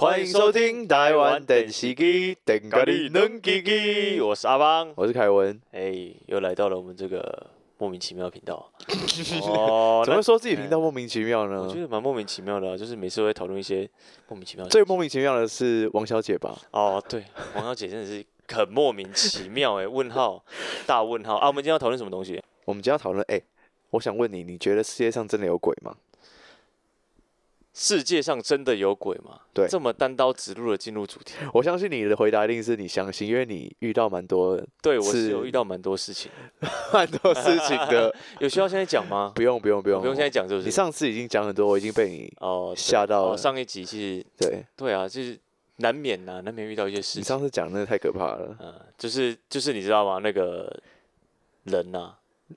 欢迎收听台湾电视机，电咖喱能叽叽。我是阿邦，我是凯文。哎，又来到了我们这个莫名其妙的频道。哦，怎么说自己频道莫名其妙呢？我觉得蛮莫名其妙的，就是每次会讨论一些莫名其妙。最莫名其妙的是王小姐吧？哦，对，王小姐真的是很莫名其妙哎，问号，大问号啊！我们今天要讨论什么东西？我们今天要讨论哎，我想问你，你觉得世界上真的有鬼吗？世界上真的有鬼吗？对，这么单刀直入的进入主题，我相信你的回答一定是你相信，因为你遇到蛮多，对我是有遇到蛮多事情，蛮多事情的。有需要现在讲吗？不用，不用，不用，不用现在讲，是不是？你上次已经讲很多，我已经被你哦吓到了。上一集其实对对啊，就是难免呐，难免遇到一些事情。你上次讲那个太可怕了，嗯，就是就是你知道吗？那个人呐，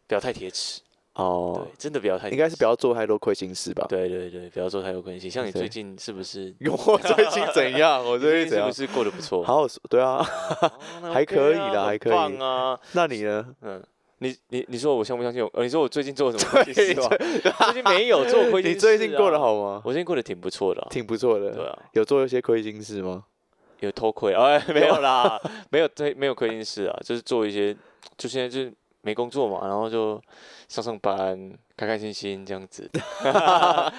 不要太铁齿。哦，真的不要太，应该是不要做太多亏心事吧？对对对，不要做太多亏心。像你最近是不是？我最近怎样？我最近是不是过得不错？好对啊，还可以啦，还可以。棒啊！那你呢？嗯，你你你说我相不相信？呃，你说我最近做了什么亏心事？最近没有做亏心事。你最近过得好吗？我最近过得挺不错的，挺不错的。对啊，有做一些亏心事吗？有偷窥？哎，没有啦，没有对，没有亏心事啊，就是做一些，就现在就是没工作嘛，然后就上上班。开开心心这样子，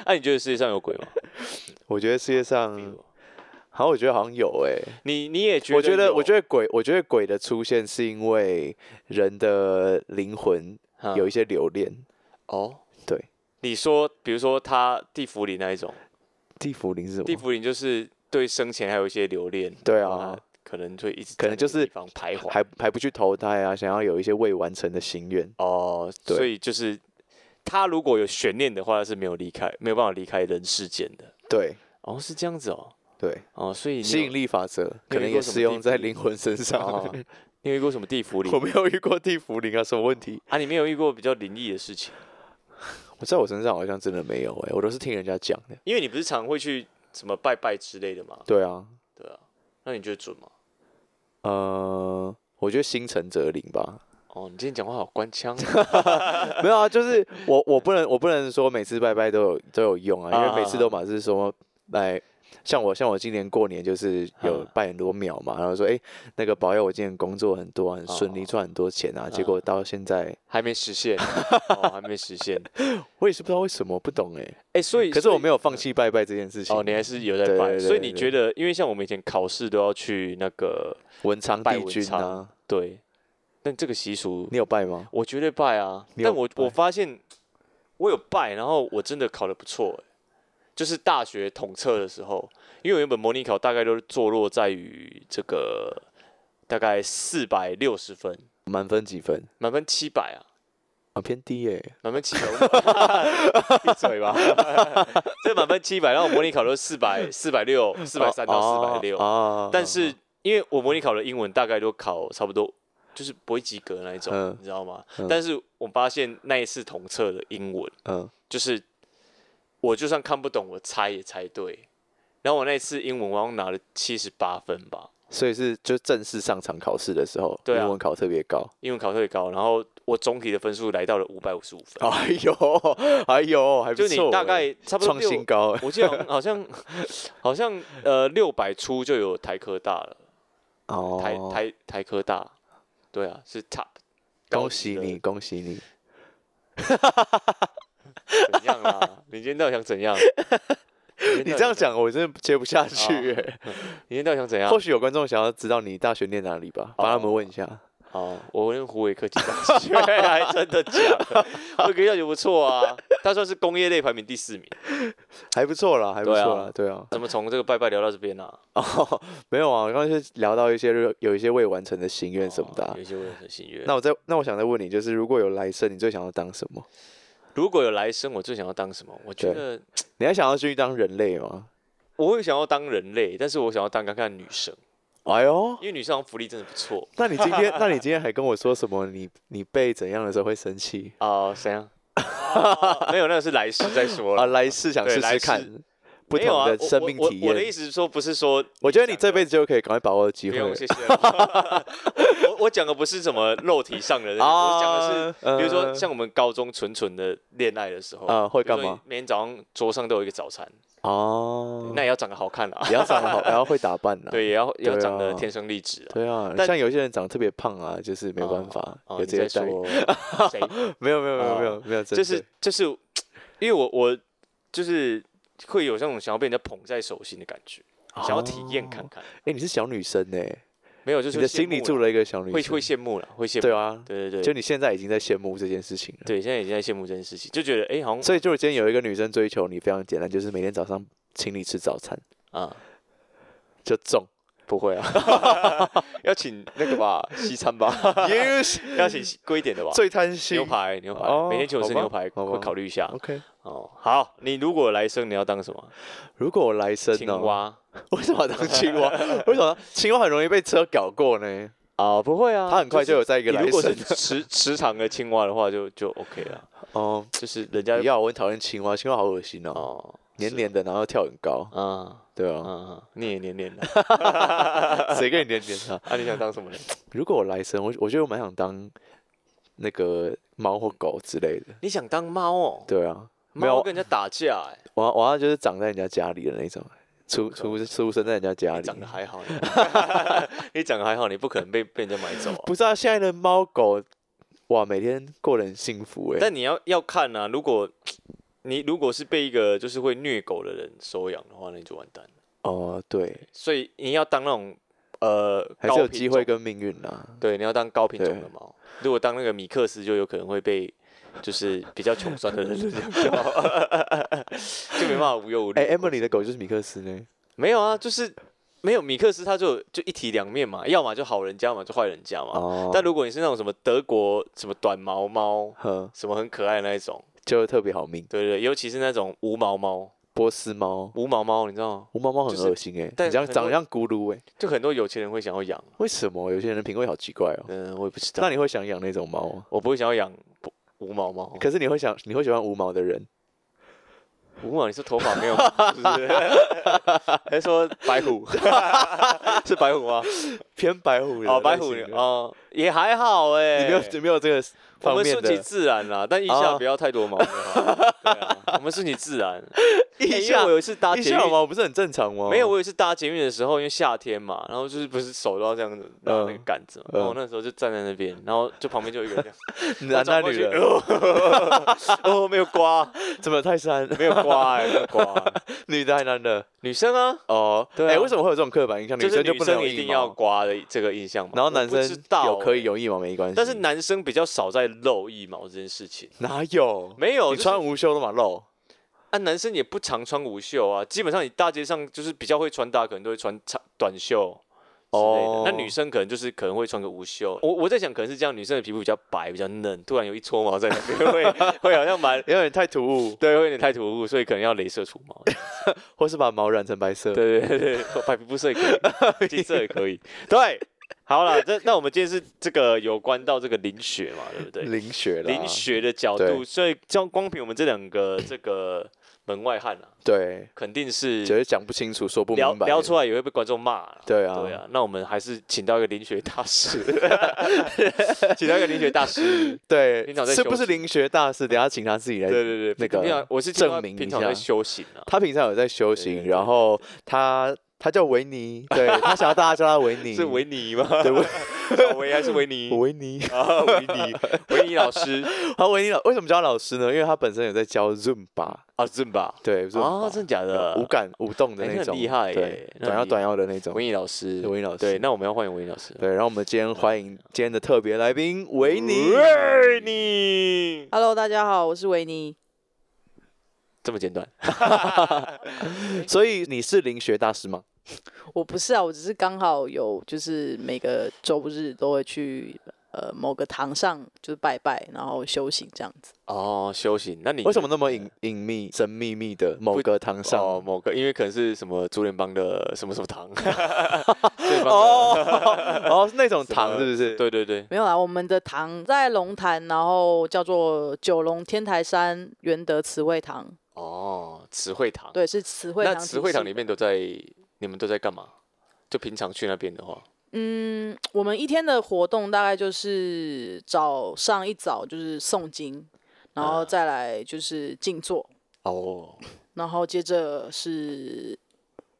那你觉得世界上有鬼吗？我觉得世界上，好像，我觉得好像有诶。你你也觉得？我觉得，我觉得鬼，我觉得鬼的出现是因为人的灵魂有一些留恋。哦，对。你说，比如说他地府里那一种，地府灵是什么？地府灵就是对生前还有一些留恋。对啊。可能就一直可能就是徘徊，还还不去投胎啊，想要有一些未完成的心愿。哦，所以就是。他如果有悬念的话，是没有离开，没有办法离开人世间的。对，哦，是这样子哦。对，哦，所以吸引力法则可能也适用在灵魂身上。你有遇过什么地府灵？我没有遇过地府灵啊，什么问题？啊，你没有遇过比较灵异的事情？我在我身上好像真的没有哎，我都是听人家讲的。因为你不是常会去什么拜拜之类的吗？对啊，对啊。那你觉得准吗？呃，我觉得心诚则灵吧。哦，你今天讲话好官腔，没有啊，就是我我不能我不能说每次拜拜都有都有用啊，因为每次都嘛是说来，像我像我今年过年就是有拜很多庙嘛，然后说哎那个保佑我今年工作很多很顺利赚很多钱啊，结果到现在 还没实现，哦还没实现，我也是不知道为什么不懂哎哎，所以可是我没有放弃拜拜这件事情哦，你还是有在拜，所以你觉得因为像我们以前考试都要去那个文昌帝君啊，对。但这个习俗，你有拜吗？我绝对拜啊！但我我发现我有拜，然后我真的考的不错，就是大学统测的时候，因为原本模拟考大概都是坐落在于这个大概四百六十分，满分几分？满分七百啊，啊偏低耶，满分七百，闭嘴吧！这满分七百，然后模拟考都是四百四百六、四百三到四百六啊。但是因为我模拟考的英文大概都考差不多。就是不会及格那一种，你知道吗？但是我发现那一次统测的英文，嗯，就是我就算看不懂，我猜也猜对。然后我那次英文，我拿了七十八分吧。所以是就正式上场考试的时候，英文考特别高，英文考特别高。然后我总体的分数来到了五百五十五分。哎呦，哎呦，还不错。就你大概差不多创新高，我记得好像 好像呃六百出就有台科大了。哦，台台台科大。对啊，是 top，恭喜你，恭喜你。怎样啊？你今天到底想怎样？你这样讲，我真的接不下去。你今天到底想怎样？或许有观众想要知道你大学念哪里吧，帮他们问一下。哦，我念湖北科技大学，还真的假的？我科技大学不错啊，他算是工业类排名第四名，还不错啦，还不错啦，对啊。怎么从这个拜拜聊到这边呢？哦，没有啊，刚刚是聊到一些有一些未完成的心愿什么的，有一些未完成心愿。那我再那我想再问你，就是如果有来生，你最想要当什么？如果有来生，我最想要当什么？我觉得你还想要去当人类吗？我会想要当人类，但是我想要当看看女生。哎呦，因为女生福利真的不错。那你今天，那你今天还跟我说什么？你你被怎样的时候会生气？哦，怎样？没有，那个是来世再说了。啊，来世想试试看。不同的生命体验。我的意思是说，不是说，我觉得你这辈子就可以赶快把握机会。不用谢谢。我我讲的不是什么肉体上的，我讲的是，比如说像我们高中纯纯的恋爱的时候，啊，会干嘛？每天早上桌上都有一个早餐。哦，那也要长得好看啊，也要长得好，也要会打扮啊。对，也要要长得天生丽质啊。对啊，像有些人长得特别胖啊，就是没有办法，有这些说谁？没有没有没有没有没有，就是就是，因为我我就是会有那种想要被人家捧在手心的感觉，想要体验看看。哎，你是小女生呢？没有，就是你的心里住了一个小女生，会会羡慕了，会羡慕。对啊，对对对，就你现在已经在羡慕这件事情了。对，现在已经在羡慕这件事情，就觉得哎，好像。所以就是今天有一个女生追求你，非常简单，就是每天早上。请你吃早餐啊，就中不会啊，要请那个吧，西餐吧，要请贵一点的吧，最贪心牛排牛排，每天请我吃牛排，会考虑一下。OK，哦，好，你如果来生，你要当什么？如果我来生，青蛙，为什么当青蛙？为什么青蛙很容易被车搞过呢？啊，不会啊，它很快就有在一个来生。如果是池池塘的青蛙的话，就就 OK 了。哦，就是人家要我很讨厌青蛙，青蛙好恶心哦。黏黏的，然后跳很高，啊，对啊，你也黏黏的，谁跟你黏黏的？啊，你想当什么人？如果我来生，我我觉得我蛮想当那个猫或狗之类的。你想当猫哦？对啊，没有跟人家打架哎。我我要就是长在人家家里的那种，出出出生在人家家里。长得还好，你长得还好，你不可能被被人家买走。啊不是啊，现在的猫狗哇，每天过得很幸福哎。但你要要看啊，如果。你如果是被一个就是会虐狗的人收养的话，那你就完蛋了。哦，对，所以你要当那种呃，还是有机会跟命运啊。对，你要当高品种的猫。如果当那个米克斯，就有可能会被就是比较穷酸的人 就没办法无忧无虑。哎，Emily 的狗就是米克斯呢？没有啊，就是没有米克斯，它就就一体两面嘛，要么就好人家嘛，就坏人家嘛。哦。但如果你是那种什么德国什么短毛猫，什么很可爱的那一种。就会特别好命，对对，尤其是那种无毛猫、波斯猫、无毛猫，你知道吗？无毛猫很恶心哎，你这样长得像咕噜哎，就很多有钱人会想要养。为什么有些人的品味好奇怪哦？嗯，我也不知道。那你会想养那种猫我不会想要养无毛猫。可是你会想，你会喜欢无毛的人？无毛，你是头发没有？还是说白虎？是白虎吗？偏白虎哦，白虎哦，也还好哎。你没有，没有这个。我们顺其自然啦，但腋下不要太多毛。对啊，我们顺其自然。腋下我有一次搭捷运毛不是很正常吗？没有，我有一次搭捷运的时候，因为夏天嘛，然后就是不是手都要这样子拿那个杆子嘛，然后那时候就站在那边，然后就旁边就有一个这样，男的女的？哦，没有刮，怎么太山？没有刮哎，没有刮。女的还是男的？女生啊。哦，对。哎，为什么会有这种刻板印象？女生就不能一定要刮的这个印象嘛？然后男生有可以有腋毛没关系，但是男生比较少在露腋毛这件事情。哪有？没有，你穿无袖的嘛露。啊，男生也不常穿无袖啊，基本上你大街上就是比较会穿搭，可能都会穿长短袖之类的。那女生可能就是可能会穿个无袖。我我在想，可能是这样，女生的皮肤比较白，比较嫩，突然有一撮毛在那边，会 会好像蛮有点太突兀，对，会有点太突兀，所以可能要镭射除毛，或是把毛染成白色。对对对对，白皮肤色也可以，金色也可以。对。好了，这那我们今天是这个有关到这个林雪嘛，对不对？淋雪林雪的角度，所以像光凭我们这两个 这个门外汉啊，对，肯定是觉得讲不清楚，说不明白，聊出来也会被观众骂。对啊，对啊，那我们还是请到一个林雪大师，请到一个林雪大师，对，是不是林雪大师？等下请他自己来，对对对，那个我是证明平常在修行啊，他平常有在修行，然后他。他叫维尼，对他想要大家叫他维尼，是维尼吗？对，小维还是维尼？维尼啊，维尼，维尼老师。好，维尼老为什么叫老师呢？因为他本身有在教 Zoom 吧啊，Zumba，对，啊，真的假的？无感无动的那种，厉害，对，短腰短腰的那种。维尼老师，维尼老师，对，那我们要欢迎维尼老师。对，然后我们今天欢迎今天的特别来宾维尼。维尼，Hello，大家好，我是维尼。这么简短，所以你是灵学大师吗？我不是啊，我只是刚好有，就是每个周日都会去呃某个堂上，就是拜拜，然后修行这样子。哦，修行？那你为什么那么隐隐秘、神秘秘的某个堂上？哦，某个，因为可能是什么竹联帮的什么什么堂。哦哦，那种 堂是不是？对对对，没有啊，我们的堂在龙潭，然后叫做九龙天台山元德慈惠堂。哦，慈惠堂。对，是慈惠堂。那慈惠堂里面都在，你们都在干嘛？就平常去那边的话，嗯，我们一天的活动大概就是早上一早就是诵经，然后再来就是静坐。哦。然后接着是，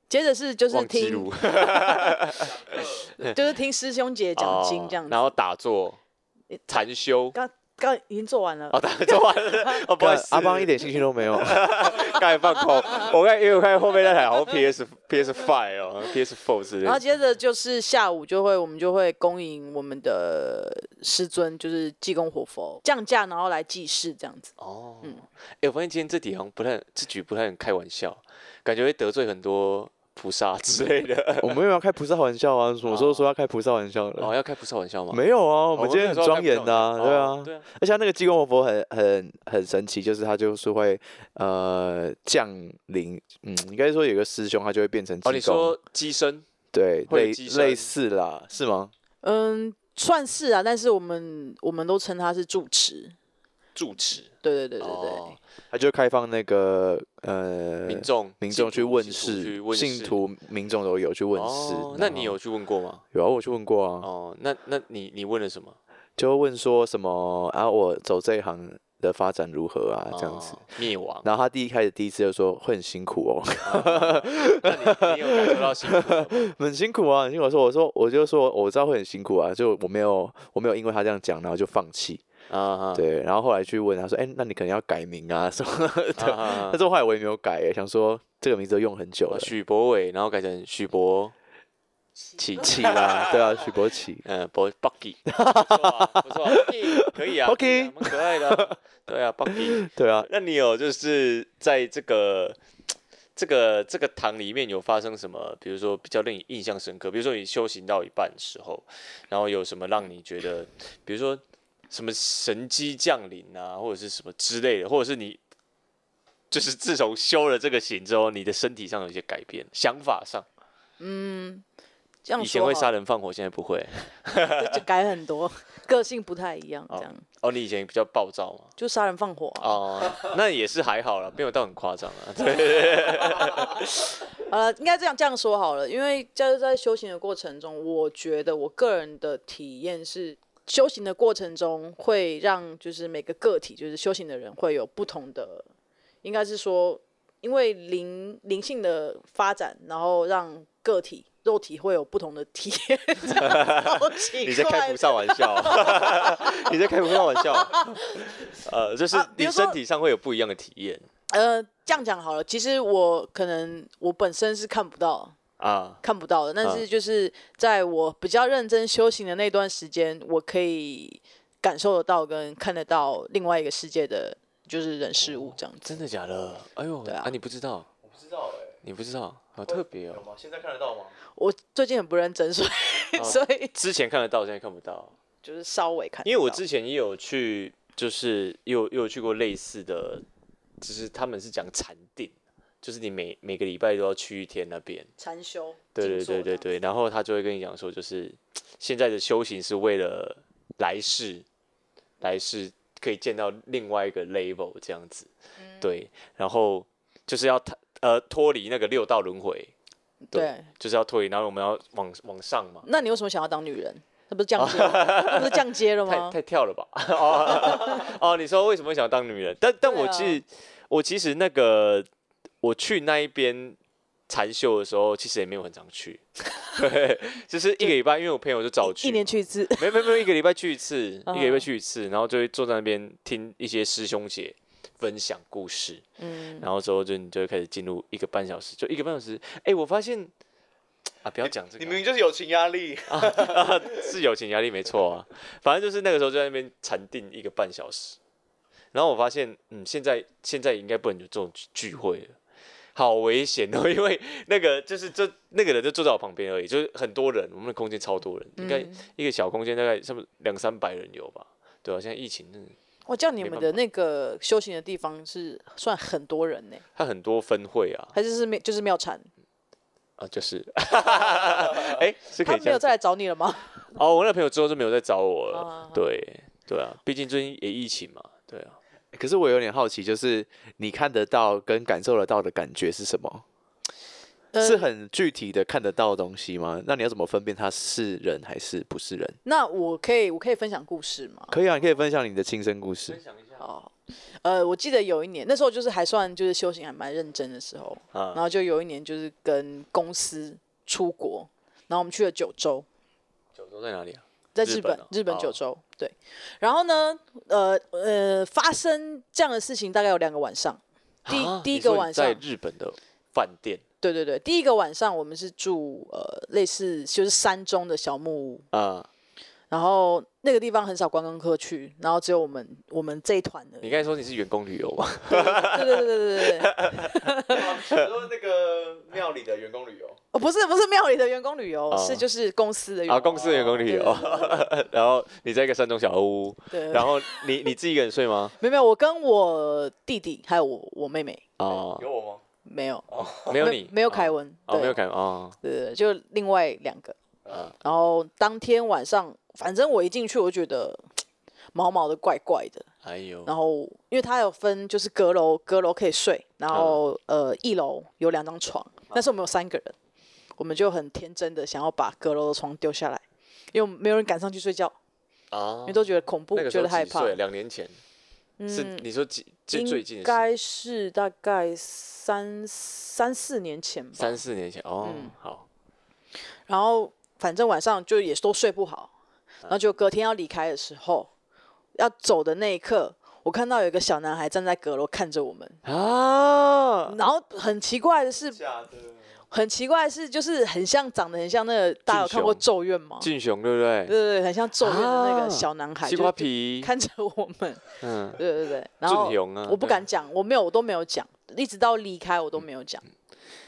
接着是就是听，就是听师兄姐讲经这样子，然后打坐、禅修。刚已经做完了，哦，做完了，哦，不好意思，阿邦一点兴趣都没有，刚才放空，我看因为我看后面那台好像 PS PS Five 哦，PS Four 是。然后接着就是下午就会我们就会恭迎我们的师尊，就是济公活佛降价，然后来祭祀这样子。哦，嗯，哎，我发现今天这题好像不太，这局不太能开玩笑，感觉会得罪很多。菩萨之类的，我们没有要开菩萨玩笑啊！什么时候说要开菩萨玩笑了？哦，要开菩萨玩笑吗？没有啊，我们今天很庄严的，对啊，对啊。而且那个济公活佛很很很神奇，就是他就是会呃降临，嗯，应该说有个师兄他就会变成哦，你说机身？对，类类似啦，是吗？嗯，算是啊，但是我们我们都称他是住持。住持，对对对对对，他就开放那个呃民众民众去问事，信徒民众都有去问事。那你有去问过吗？有啊，我去问过啊。哦，那那你你问了什么？就问说什么啊？我走这一行的发展如何啊？这样子灭亡。然后他第一开始第一次就说会很辛苦哦。那你有感受到辛苦？很辛苦啊！很辛苦。我说我说我就说我知道会很辛苦啊，就我没有我没有因为他这样讲然后就放弃。啊，对，然后后来去问他说，哎，那你可能要改名啊什么的。但是后来我也没有改，想说这个名字用很久了，许博伟，然后改成许博。启启啦，对啊，许博启，嗯，博 Bucky，不错，不错，Bucky 可以啊，Bucky。蛮可爱的，对啊，Bucky，对啊，那你有就是在这个 这个这个堂里面有发生什么，比如说比较令你印象深刻，比如说你修行到一半的时候，然后有什么让你觉得，比如说。什么神机降临啊，或者是什么之类的，或者是你，就是自从修了这个行之后，你的身体上有一些改变，想法上，嗯，这样以前会杀人放火，现在不会，就改很多，个性不太一样，这样。哦，你以前比较暴躁嘛？就杀人放火啊？哦，那也是还好了，没有到很夸张啊。对，好了，应该这样这样说好了，因为就是在修行的过程中，我觉得我个人的体验是。修行的过程中，会让就是每个个体，就是修行的人会有不同的，应该是说，因为灵灵性的发展，然后让个体肉体会有不同的体验。你在开不上玩笑，你在开不上玩笑。呃，就是你身体上会有不一样的体验。呃，这样讲好了，其实我可能我本身是看不到。啊，看不到的，但是就是在我比较认真修行的那段时间，我可以感受得到跟看得到另外一个世界的，就是人事物这样子。真的假的？哎呦，对啊，你不知道？我不知道哎，你不知道？好特别哦。现在看得到吗？我最近很不认真，所以 所以之前看得到，现在看不到，就是稍微看。因为我之前也有去，就是有有去过类似的，就是他们是讲禅定。就是你每每个礼拜都要去一天那边禅修，对对对对对，然后他就会跟你讲说，就是 现在的修行是为了来世，来世可以见到另外一个 level 这样子，对，然后就是要脱呃脱离那个六道轮回，对，就是要脱离，然后我们要往往上嘛。那你为什么想要当女人？那不是降阶，那不是降阶了吗？太太跳了吧？哦，你说为什么想要当女人？但但我其实我其实那个。我去那一边禅修的时候，其实也没有很常去，对，就是一个礼拜，因为我朋友就找我去，一年去一次，没没没，一个礼拜去一次，一个礼拜去一次，然后就会坐在那边听一些师兄姐分享故事，嗯，然后之后就你就会开始进入一个半小时，就一个半小时，哎，我发现啊，不要讲这个，你明明就是友情压力啊，是友情压力没错啊，反正就是那个时候就在那边禅定一个半小时，然后我发现，嗯，现在现在应该不能有这种聚会了。好危险哦！因为那个就是这那个人就坐在我旁边而已，就是很多人，我们的空间超多人，应该一个小空间大概差不多两三百人有吧？对啊，现在疫情，我叫你们的那个修行的地方是算很多人呢？他很多分会啊，还是是庙就是庙禅啊？就是，哎，是可以。他没有再来找你了吗？哦，我那朋友之后就没有再找我了。对对啊，毕竟最近也疫情嘛，对啊。可是我有点好奇，就是你看得到跟感受得到的感觉是什么？是很具体的看得到的东西吗？那你要怎么分辨他是人还是不是人？那我可以，我可以分享故事吗？可以啊，你可以分享你的亲身故事。分享一下。哦，呃，我记得有一年，那时候就是还算就是修行还蛮认真的时候，然后就有一年就是跟公司出国，然后我们去了九州。九州在哪里啊？在日本，日本九州。对。然后呢，呃呃，发生这样的事情大概有两个晚上。第第一个晚上在日本的饭店。对对对，第一个晚上我们是住呃类似就是山中的小木屋啊，然后那个地方很少观光客去，然后只有我们我们这一团的。你刚才说你是员工旅游吗？对对对对对对对。说那个庙里的员工旅游？哦，不是不是庙里的员工旅游，是就是公司的。啊，公司的员工旅游。然后你在一个山中小屋，对。然后你你自己一个人睡吗？没有没有，我跟我弟弟还有我我妹妹。哦，有我吗？没有，没有你，没有凯文，哦，没有凯文，哦，对对，就另外两个，然后当天晚上，反正我一进去，我就觉得毛毛的，怪怪的，哎呦，然后因为它有分，就是阁楼，阁楼可以睡，然后呃，一楼有两张床，但是我们有三个人，我们就很天真的想要把阁楼的床丢下来，因为没有人敢上去睡觉，啊，因为都觉得恐怖，觉得害怕，两年前。是你说几最最近？应该是大概三三四年前吧。三四年前哦，好。然后反正晚上就也都睡不好，然后就隔天要离开的时候，要走的那一刻，我看到有一个小男孩站在阁楼看着我们啊。然后很奇怪的是。很奇怪的是，就是很像长得很像那个，大家有看过《咒怨》吗？俊雄对不对？对对对，很像《咒怨》的那个小男孩，西瓜皮看着我们。嗯，对对对。然后我不敢讲，我没有，我都没有讲，一直到离开我都没有讲。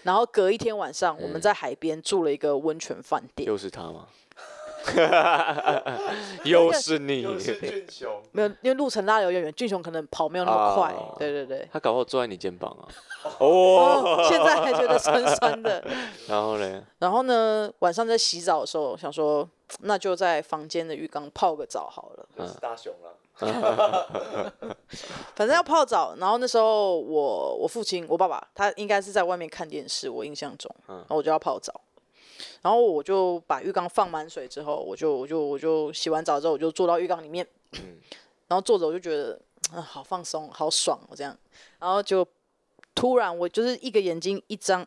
然后隔一天晚上，我们在海边住了一个温泉饭店。又是他吗？又是你俊雄，没有，因为路程拉的有点远，俊雄可能跑没有那么快。对对对，他搞不好坐在你肩膀啊。哦，现在还觉得酸酸的。然后呢？然后呢？晚上在洗澡的时候，想说那就在房间的浴缸泡个澡好了。是大熊了。反正要泡澡，然后那时候我我父亲我爸爸他应该是在外面看电视，我印象中，然后我就要泡澡。然后我就把浴缸放满水之后，我就我就我就洗完澡之后，我就坐到浴缸里面，然后坐着我就觉得啊好放松，好爽哦这样。然后就突然我就是一个眼睛一张，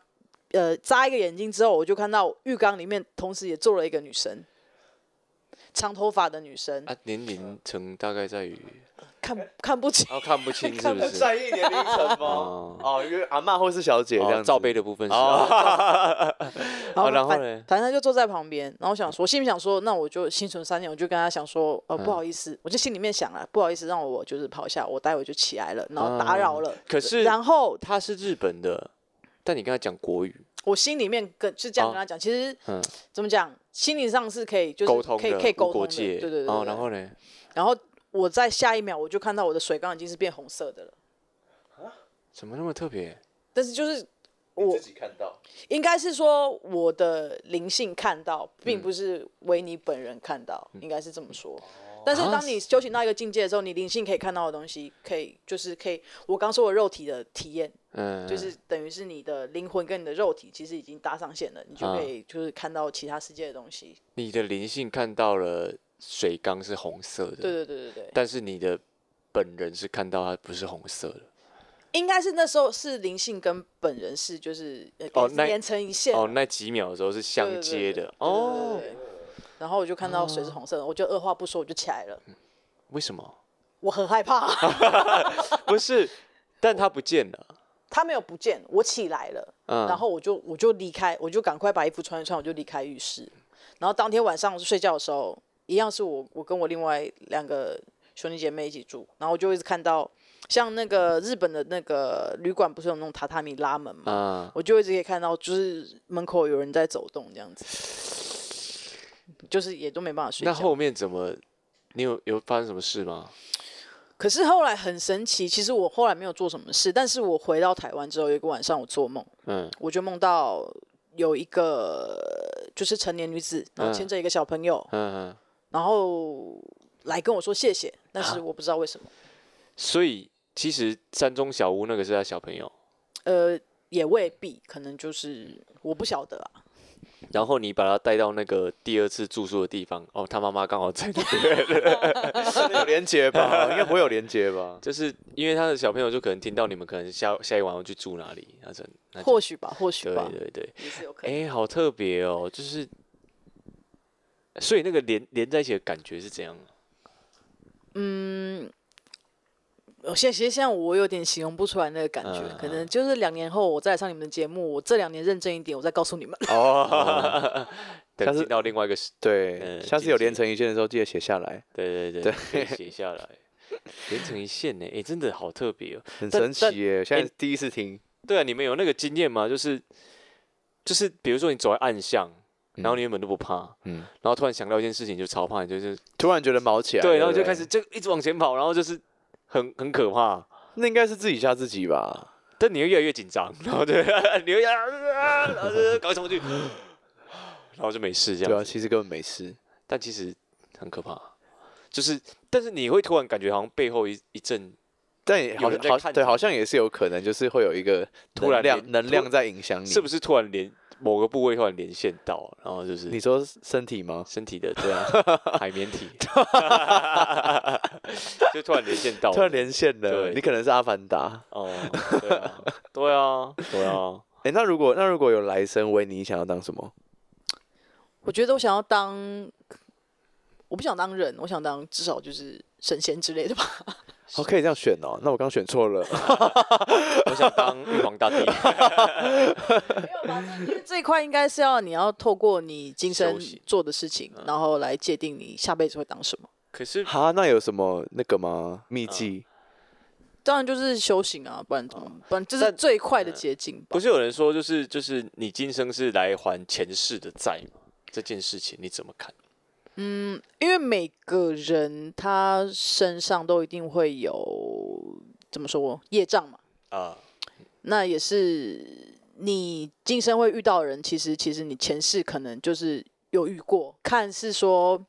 呃眨一个眼睛之后，我就看到浴缸里面同时也坐了一个女生，长头发的女生。啊，年龄层大概在于。看看不清，看不清 是不是？在意年龄层吗？哦，因为阿妈或是小姐这样罩杯的部分是。然后呢？反正就坐在旁边，然后想说，心里想说，那我就心存三念，我就跟他想说，呃，不好意思，我就心里面想了，不好意思，让我就是跑一下，我待会就起来了，然后打扰了。可是，然后他是日本的，但你跟他讲国语，我心里面跟是这样跟他讲，其实怎么讲，心理上是可以就是沟通可以可以沟通的，对对对。然后呢？然后。我在下一秒我就看到我的水缸已经是变红色的了，啊？怎么那么特别？但是就是我自己看到，应该是说我的灵性看到，并不是维尼本人看到，应该是这么说。但是当你修行到一个境界的时候，你灵性可以看到的东西，可以就是可以，我刚说我肉体的体验，嗯，就是等于是你的灵魂跟你的肉体其实已经搭上线了，你就可以就是看到其他世界的东西。你的灵性看到了。水缸是红色的，对对对对对。但是你的本人是看到它不是红色的，应该是那时候是灵性跟本人是就是哦连成一线哦，那几秒的时候是相接的哦。然后我就看到水是红色的，我就二话不说我就起来了。为什么？我很害怕。不是，但他不见了。他没有不见，我起来了。嗯。然后我就我就离开，我就赶快把衣服穿一穿，我就离开浴室。然后当天晚上睡觉的时候。一样是我，我跟我另外两个兄弟姐妹一起住，然后我就一直看到，像那个日本的那个旅馆，不是有那种榻榻米拉门嘛，我就一直可以看到，就是门口有人在走动这样子，就是也都没办法睡觉。那后面怎么？你有有发生什么事吗？可是后来很神奇，其实我后来没有做什么事，但是我回到台湾之后，有一个晚上我做梦，嗯，我就梦到有一个就是成年女子，然后牵着一个小朋友，嗯嗯。然后来跟我说谢谢，但是我不知道为什么。所以其实山中小屋那个是他小朋友，呃，也未必，可能就是我不晓得啊。然后你把他带到那个第二次住宿的地方，哦，他妈妈刚好在那边，有连接吧？应该不会有连接吧？就是因为他的小朋友就可能听到你们可能下下一晚要去住哪里，那就或许吧，或许对吧，对对，也是有可能。哎，好特别哦，就是，所以那个连连在一起的感觉是怎样？嗯，我现在其实现在我有点形容不出来那个感觉，嗯可能就是两年后我再来上你们的节目，我这两年认真一点，我再告诉你们。哦，下 次等进到另外一个时，对，嗯下次有连成一线的时候，记得写下来，对对对，可以写下来，连成一线呢，哎，真的好特别哦。很但但神奇耶！现哎在第一次听，对啊，你们有那个经验吗？就是就是，比如说你走在暗巷，然后嗯你原本都不怕，嗯，然后突然想到一件事情就超怕，你就是突然觉得毛起来，对，然后就开始就一直往前跑，然后就是很很可怕。那应该是自己吓自己吧？但你会越来越紧张，然后对 你会啊，然后就搞什么去，然后就没事这样对啊，其实根本没事。但其实很可怕，就是但是你会突然感觉好像背后一一阵但也好像好对，好像也是有可能，就是会有一个突然能量能量在影响你，是不是突然连某个部位突然连线到，然后就是你说身体吗？身体的对啊 海绵体，就突然连线到，突然连线了，对你可能是阿凡达。哦，对啊，对啊，对啊，哎，那如果那如果有来生为你想要当什么？我觉得我想要当，我不想当人，我想当至少就是神仙之类的吧。哦，可以这样选哦。那我刚选错了。我想当玉皇大帝，没有吧？这因为这一块应该是要你要透过你今生做的事情，然后来界定你下辈子会当什么。可是哈，那有什么那个吗？秘籍？当然就是修行啊，不然怎么？不然这是最快的捷径吧不。是有人说就是就是你今生是来还前世的债吗？这件事情你怎么看？因为每个人他身上都一定会有怎么说业障嘛，啊，那也是你今生会遇到的人，其实其实你前世可能就是有遇过，看是说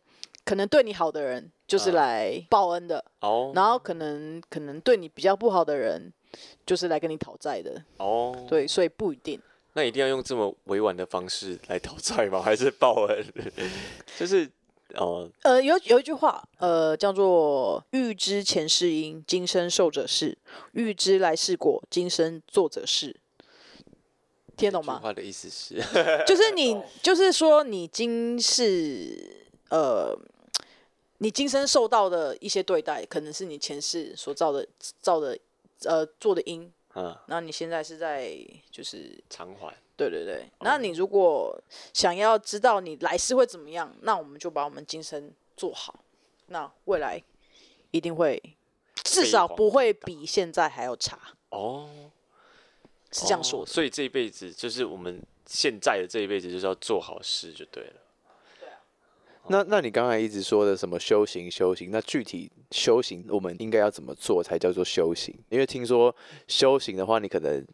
可能对你好的人就是啊来报恩的，哦然后可能可能对你比较不好的人就是来跟你讨债的，哦，对，所以不一定。那一定要用这么委婉的方式来讨债吗？还是报恩？就是哦，呃，有有一句话，呃，叫做“欲知前世因，今生受者是；欲知来世果，今生作者是。”听得懂吗？话的意思是，就是你，就是说你今世，呃，你今生受到的一些对待，可能是你前世所造的造的呃做的因，嗯，那你现在是在就是偿还。对对对，那你如果想要知道你来世会怎么样，那我们就把我们今生做好，那未来一定会至少不会比现在还要差，哦，是这样说的。哦所以这一辈子就是我们现在的这一辈子就是要做好事就对了。对那那你刚才一直说的什么修行修行，那具体修行我们应该要怎么做才叫做修行？因为听说修行的话，你可能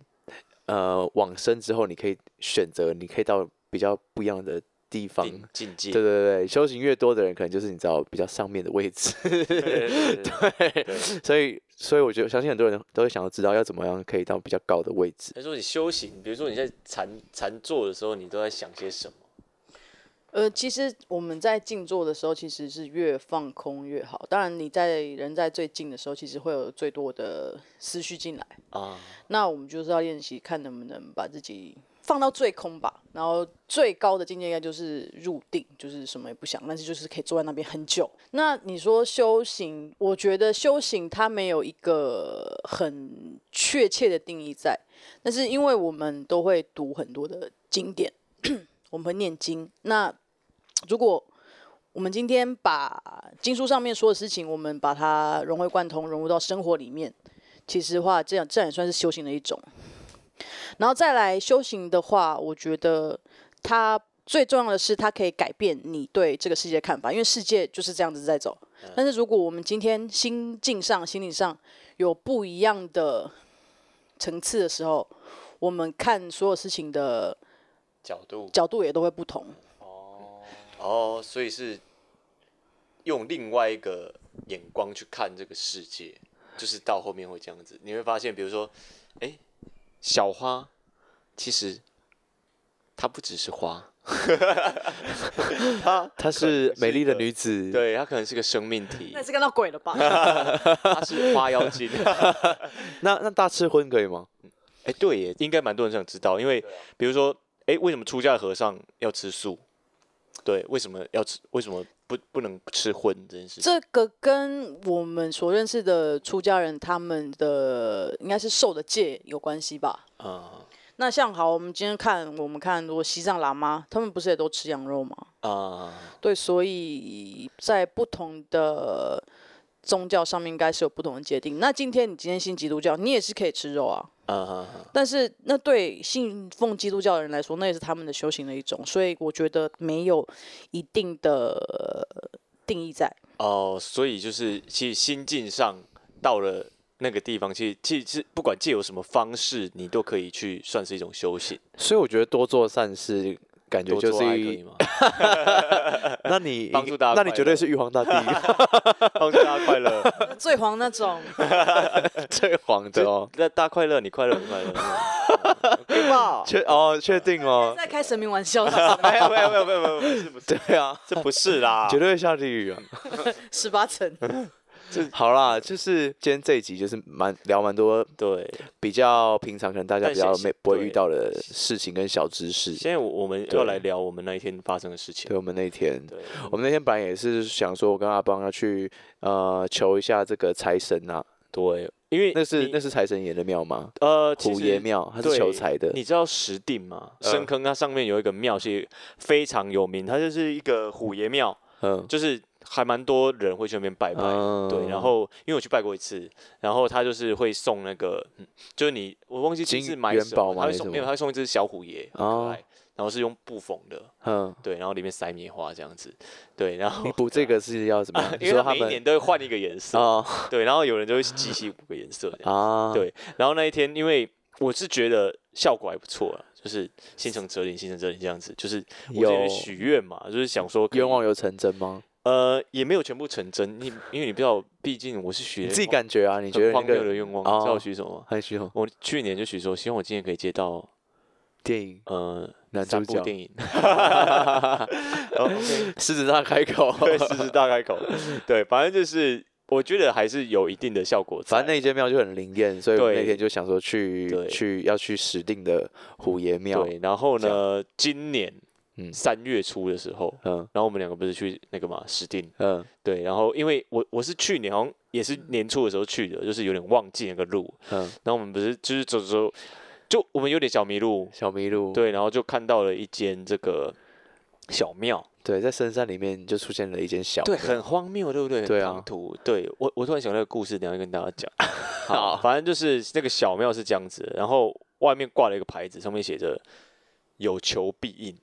呃往生之后，你可以选择，你可以到比较不一样的地方。境境界，对对对，修行越多的人，可能就是你知道比较上面的位置。对。所以，所以我觉得相信很多人都会想要知道要怎么样可以到比较高的位置。他说你修行，比如说你在禅禅坐的时候，你都在想些什么？呃，其实我们在静坐的时候，其实是越放空越好。当然，你在人在最近的时候，其实会有最多的思绪进来。啊，那我们就是要练习，看能不能把自己放到最空吧。然后最高的境界应该就是入定，就是什么也不想，但是就是可以坐在那边很久。那你说修行，我觉得修行它没有一个很确切的定义在，但是因为我们都会读很多的经典，我们会念经。那如果我们今天把经书上面说的事情，我们把它融会贯通，融入到生活里面，其实的话，这样这样也算是修行的一种。然后再来修行的话，我觉得它最重要的是，它可以改变你对这个世界的看法，因为世界就是这样子在走。但是如果我们今天心境上、心理上有不一样的层次的时候，我们看所有事情的角度角度也都会不同。哦哦，所以是用另外一个眼光去看这个世界。就是到后面会这样子，你会发现，比如说，哎，小花其实它不只是花，她她是美丽的女子，对，她可能是个生命体那，是看到鬼了吧？她是花妖精。那那大吃荤可以吗？哎，对耶，应该蛮多人想知道，因为比如说，哎，为什么出家的和尚要吃素？对，为什么要吃？为什么不不能吃荤这件事？这个跟我们所认识的出家人他们的应该是受的戒有关系吧？啊那像好，我们今天看我们看，如果西藏喇嘛他们不是也都吃羊肉吗？啊，对，所以在不同的宗教上面应该是有不同的界定。那今天你今天信基督教，你也是可以吃肉啊。啊但是那对信奉基督教的人来说，那也是他们的修行的一种，所以我觉得没有一定的呃定义在。哦，所以就是其实心境上到了那个地方，其实其实不管借由什么方式，你都可以去算是一种修行。所以我觉得多做善事，感觉多就是做爱可以吗？那你 帮助大家那你绝对是玉皇大帝 帮助大家快乐，最黄那种，最黄的哦。那大快乐，你快乐，不快乐？确哦，确定哦？在开神明玩笑是不是没有没有没有没有没有，不是不是，对啊，这不是啦，绝对会下地狱啊！十八层，好啦，就是今天这一集就是蛮聊蛮多对。比较平常可能大家比较没不会遇到的事情跟小知识。现在我我们对要来聊我们那一天发生的事情对。我们那一天，对，我们那天本来也是想说，我跟阿邦要去呃求一下这个财神啊，对，因为那是那是财神爷的庙吗？呃虎爷庙，他是求财的。你知道石定吗？嗯深坑它上面有一个庙是非常有名，它就是一个虎爷庙，嗯，就是还蛮多人会去那边拜拜。嗯对，然后因为我去拜过一次，然后他就是会送那个，嗯就是你我忘记金是买元什么，宝吗还是什么他会送没有，他会送一只小虎爷，很可哦，然后是用布缝的，嗯，对，然后里面塞棉花这样子，对，然后你补这个是要怎么样？你因为他一年都会换一个颜色，哦对，然后有人就会集齐五个颜色啊，对然后那一天因为我是觉得效果还不错啊，就是心诚则灵，心诚则灵这样子，就是我许愿嘛，就是想说愿望有成真吗？呃也没有全部成真，你因为你不知道，毕竟我是许你自己感觉啊？你觉得荒谬的个愿望，哦你知道我许什么吗？很喜欢我去年就许说，希望我今年可以接到电影。呃男主角。三部电影，狮子大开口，对，狮子大开口，对，反正就是我觉得还是有一定的效果。反正那间庙就很灵验，所以我那天就想说去去要去石定的虎爷庙，对，然后呢，今年嗯。三月初的时候，嗯。然后我们两个不是去那个嘛石定，嗯。对，然后因为我我是去年好像也是年初的时候去的，就是有点忘记那个路，嗯，然后我们不是就是走走，就我们有点小迷路，小迷路，对，然后就看到了一间这个小庙，对，在深山里面就出现了一间小对，庙很荒谬，对不对？对啊。唐突，对我我突然想到那个故事，等一下跟大家讲。好。好，反正就是那个小庙是这样子的，然后外面挂了一个牌子，上面写着“有求必应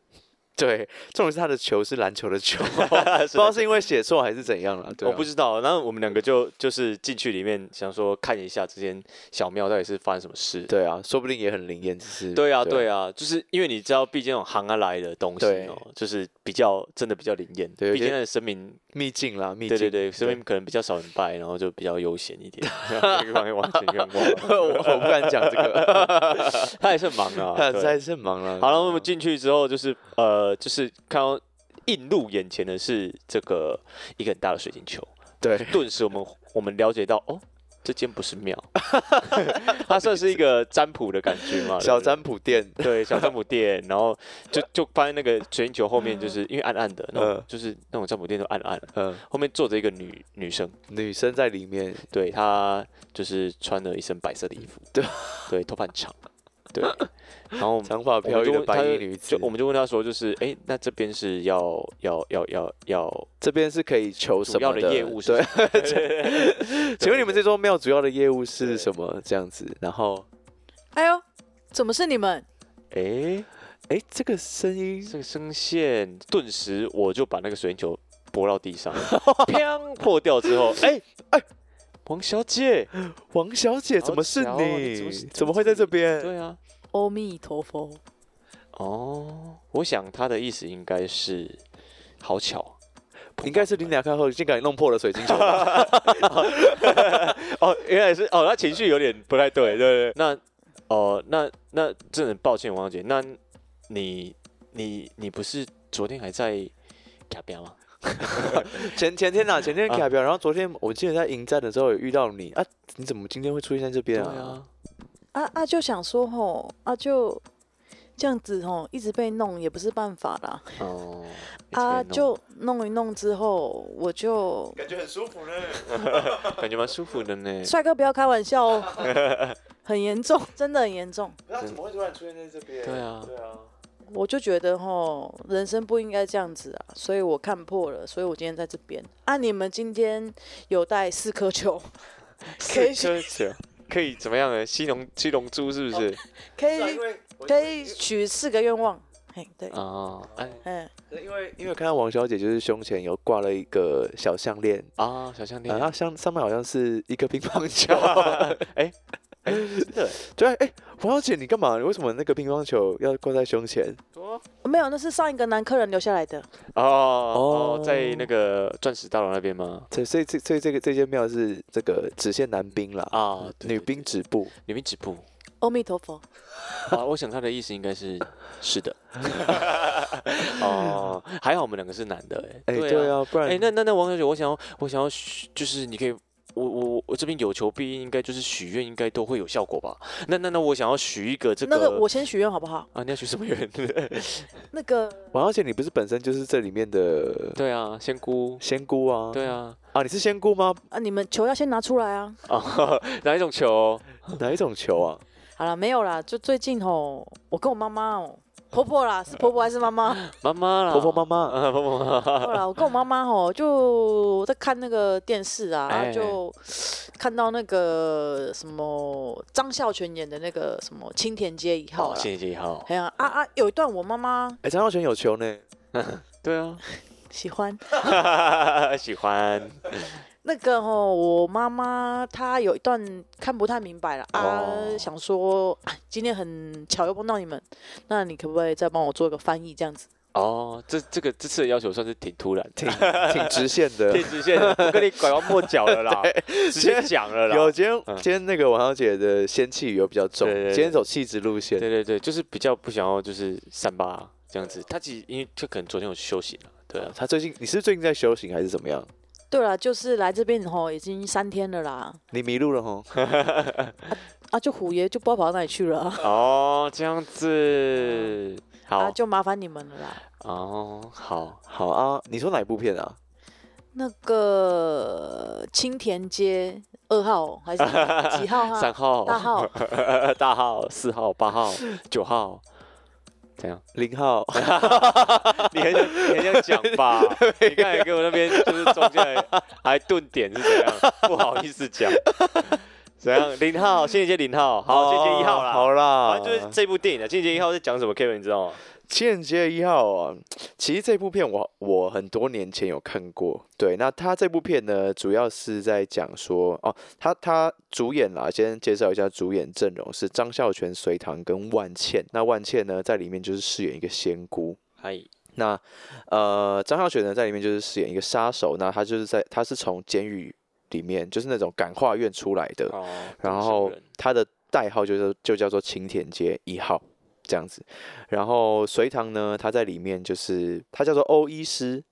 对，重点是他的球是篮球的球 不知道是因为写错还是怎样了。”，我不知道。然后我们两个就就是进去里面，想说看一下这间小庙到底是发生什么事。对啊，说不定也很灵验，只是对啊，对啊，就是因为你知道，毕竟那种行啊来的东西对哦，就是比较真的比较灵验。对毕竟那个神明秘境啦，秘境。对对对，所以可能比较少人拜，然后就比较悠闲一点，这个方面完全愿望。我我不敢讲这个，他也是很忙啊，他对还是很忙啊。好了，我们进去之后就是呃，就是看到映入眼前的是这个一个很大的水晶球，对顿时我们我们了解到哦。这间不是庙，它算是一个占卜的感觉嘛，小占卜店，对小占卜店，然后就就发现那个水晶球后面就是因为暗暗的，嗯就是那种占卜店都暗暗的，嗯，后面坐着一个女女生，女生在里面，对她就是穿了一身白色的衣服，对。对，头发很长，对，然后 长发我们就飘逸的白衣女子就，我们就问她说，就是哎，那这边是要要要要要这边是可以求什么 主要的业务是对？请问你们这座庙主要的业务是什么？这样子，然后，哎呦，怎么是你们？哎，哎，这个声音这个声线，顿时我就把那个水晶球拨到地上，砰破掉之后，哎哎，王小姐，王小姐怎么是你怎么会在这边？对啊，阿弥陀佛，哦，我想他的意思应该是好巧。应该是你俩看后竟敢弄破了水晶球吧，哦，原来是哦，他情绪有点不太对，对对？那哦，那那真的抱歉，王小姐，那你你你不是昨天还在卡边吗？前前天呐，前天卡表，然后昨天我记得在迎战的时候有遇到你啊，你怎么今天会出现在这边啊？啊啊，就想说吼，啊就这样子吼，一直被弄也不是办法啦。哦。啊，就弄一弄之后，我就感觉很舒服呢，感觉蛮舒服的呢。帅哥，不要开玩笑哦，很严重，真的很严重。那怎么会突然出现在这边？对啊，对啊。我就觉得吼，人生不应该这样子啊，所以我看破了，所以我今天在这边。啊，你们今天有带四颗球，四颗球。可以怎么样呢？七龙七龙珠是不是？可以可以许四个愿望。嘿，对。哦，哎，因为因为看到王小姐就是胸前有挂了一个小项链啊，小项链，然后上上面好像是一个乒乓球。哎。哎，真的，对，哎，王小姐，你干嘛？你为什么那个乒乓球要挂在胸前？没有，那是上一个男客人留下来的。哦哦，在那个钻石大楼那边吗？对，所以这所以这个这间庙是这个只限男兵了啊，女兵止步，女兵止步。阿弥陀佛。啊，我想他的意思应该是是的。哦，还好我们两个是男的，哎，对啊，不然，哎，那那那王小姐，我想要我想要就是你可以。我我我这边有求必应，应该就是许愿，应该都会有效果吧？那那那我想要许一个这个，那个我先许愿好不好？啊，你要许什么愿？那个王小姐，你不是本身就是这里面的？对啊，仙姑，仙姑啊，对啊，啊，你是仙姑吗？啊，你们球要先拿出来啊！啊，哪一种球？哪一种球啊？好了，没有啦，就最近吼，我跟我妈妈哦。婆婆啦，是婆婆还是妈妈？妈妈啦，婆婆妈妈，婆婆妈妈。后来我跟我妈妈吼，就在看那个电视啊，然后就看到那个什么张孝全演的那个什么青田街一号青田街一号。哎呀啊啊！有一段我妈妈，哎，张孝全有球呢。对啊，喜欢，喜欢。那个哦，我妈妈她有一段看不太明白了啊，想说今天很巧又碰到你们，那你可不可以再帮我做一个翻译这样子？哦，这这个这次的要求算是挺突然，挺挺直线的，挺直线的，不跟你拐弯抹角了啦，直接讲了啦。有今天今天那个王小姐的仙气有比较重，今天走气质路线，对对对，就是比较不想要就是三八这样子。她其实因为就可能昨天有休息了，对啊，她最近你是最近在修行还是怎么样？对了，就是来这边吼，已经三天了啦。你迷路了吼？啊，就虎爷就不知道跑到哪里去了。哦，这样子，好，就麻烦你们了啦。哦，好，好啊。你说哪一部片啊？那个青田街二号还是几号？三号、大号、大号、四号、八号、九号。怎样？零号，你很想你很想讲吧？你刚才给我那边就是中间还顿点是怎样？不好意思讲。怎样？零号，谢谢零号，好，谢谢一号啦。好啦，反正就是这部电影的。谢谢一号在讲什么？Kevin 你知道吗？情人节一号啊，其实这部片我我很多年前有看过。对，那他这部片呢，主要是在讲说哦，他他主演啦，先介绍一下主演阵容是张孝全、隋棠跟万茜。那万茜呢，在里面就是饰演一个仙姑。嗨，那呃，张孝全呢，在里面就是饰演一个杀手。那他就是在他是从监狱里面，就是那种感化院出来的。哦。然后他的代号就是就叫做青田街一号。这样子，然后隋唐呢，他在里面就是他叫做欧医师，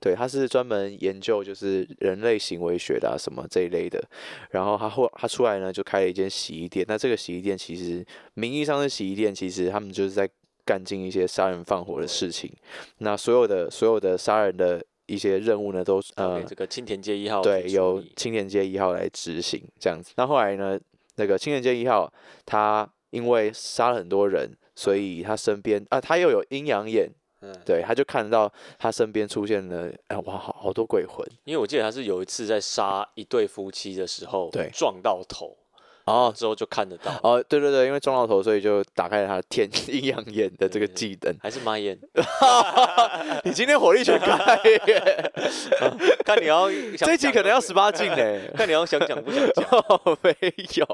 对，他是专门研究就是人类行为学的啊什么这一类的。然后他后他出来呢，就开了一间洗衣店。那这个洗衣店其实名义上是洗衣店，其实他们就是在干尽一些杀人放火的事情。那所有的所有的杀人的一些任务呢，都呃这个青田街一号对，由青田街一号来执行这样子。那后来呢，那个青田街一号他因为杀了很多人。所以他身边啊，他又有阴阳眼，嗯，对，他就看到他身边出现了，哎，哇，好好多鬼魂。因为我记得他是有一次在杀一对夫妻的时候，对，撞到头，哦，之后就看得到。哦，对对对，因为撞到头，所以就打开了他天 阴阳眼的这个技能。还是马眼？你今天火力全开耶！看你要这集可能要十八禁呢，看你要想讲不想讲。没有，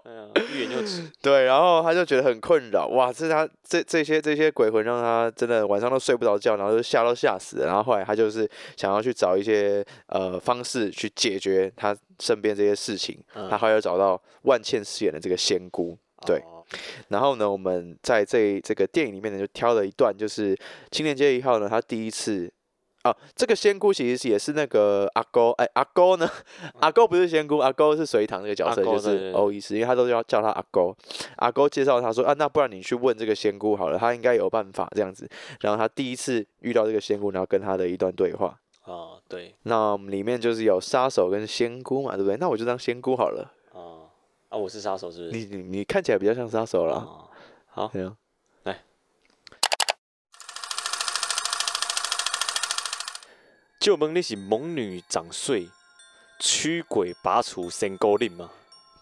欲言又止。对，然后他就觉得很困扰，哇，这他这这些这些鬼魂让他真的晚上都睡不着觉，然后就吓都吓死了。然后后来他就是想要去找一些呃方式去解决他身边这些事情。他后来又找到万茜饰演的这个仙姑，对。然后呢，我们在这这个电影里面呢，就挑了一段，就是青年街一号呢，他第一次。哦，这个仙姑其实也是那个阿勾，哎，阿勾呢？阿勾不是仙姑，阿勾是隋唐这个角色，就是欧医师，因为他都要叫他阿勾。阿勾介绍他说啊，那不然你去问这个仙姑好了，他应该有办法这样子。然后他第一次遇到这个仙姑，然后跟他的一段对话。哦，对。那里面就是有杀手跟仙姑嘛，对不对？那我就当仙姑好了。哦，啊，我是杀手，是不是？你你你看起来比较像杀手了。好，就问你是猛女掌碎，驱鬼拔除仙姑令吗？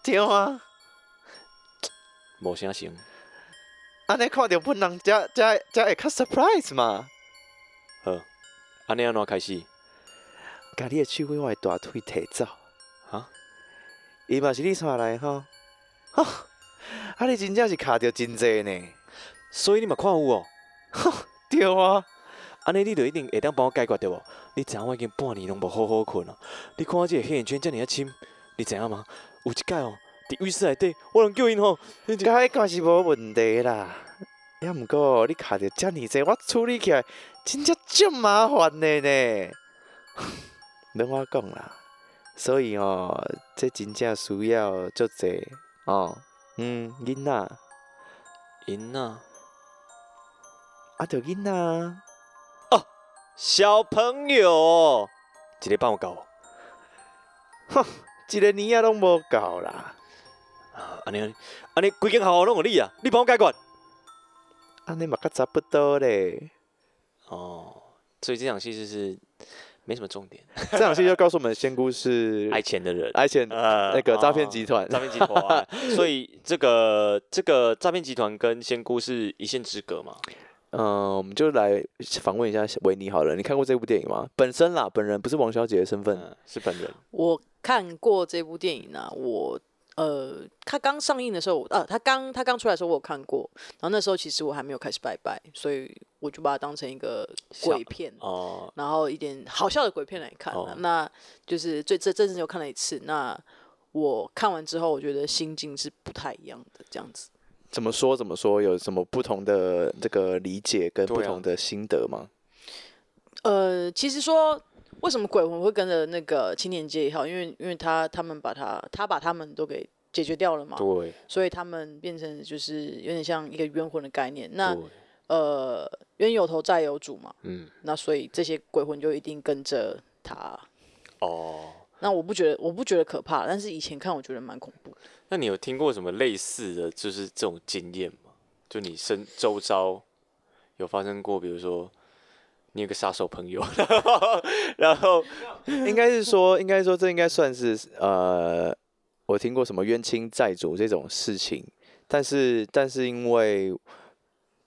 对啊，无啥想。安尼看到本人，才才才会较 surprise 嘛。好，安尼安怎开始？家你的手为我的大腿提走。哈？伊嘛是你带来吼？哈？啊，你真正是卡着真济呢。所以你嘛看有哦？对啊。安尼你就一定会当帮我解决着无？你知影我已经半年拢无好好困啊！你看我这个黑眼圈遮尔啊深，你知影吗？有一届哦，伫浴室内底，我能叫因吼，解决是无问题啦。也毋过你卡着遮尔济，我处理起来真正真麻烦的呢。免我讲啦，所以哦，这真正需要足济哦。嗯，囡仔，囡仔，啊，着囡仔哦。小朋友，一个帮我搞，哼，一个年啊拢无够啦。啊，安尼安尼，规间学校拢有你啊，你帮我解决。安尼嘛，较差不多咧。哦，所以这场戏就是没什么重点。这场戏就告诉我们，仙姑是 爱钱的人，爱钱呃那个诈骗集团，诈骗集团。所以这个这个诈骗集团跟仙姑是一线之隔嘛。嗯，我们就来访问一下维尼好了。你看过这部电影吗？本身啦，本人不是王小姐的身份，是本人。我看过这部电影呢。我呃，他刚上映的时候，呃，他刚他刚出来的时候，我有看过。然后那时候其实我还没有开始拜拜，所以我就把它当成一个鬼片哦，然后一点好笑的鬼片来看。那就是最这这次又看了一次。那我看完之后，我觉得心境是不太一样的，这样子。怎么说？怎么说？有什么不同的这个理解跟不同的心得吗？呃，其实说为什么鬼魂会跟着那个青年街一号？因为因为他他们把他他把他们都给解决掉了嘛。对。所以他们变成就是有点像一个冤魂的概念。那呃，冤有头债有主嘛。嗯。那所以这些鬼魂就一定跟着他。哦。那我不觉得，我不觉得可怕，但是以前看我觉得蛮恐怖的。那你有听过什么类似的就是这种经验吗？就你身周遭有发生过，比如说你有个杀手朋友，然后 应该是说，应该说这应该算是呃，我听过什么冤亲债主这种事情，但是但是因为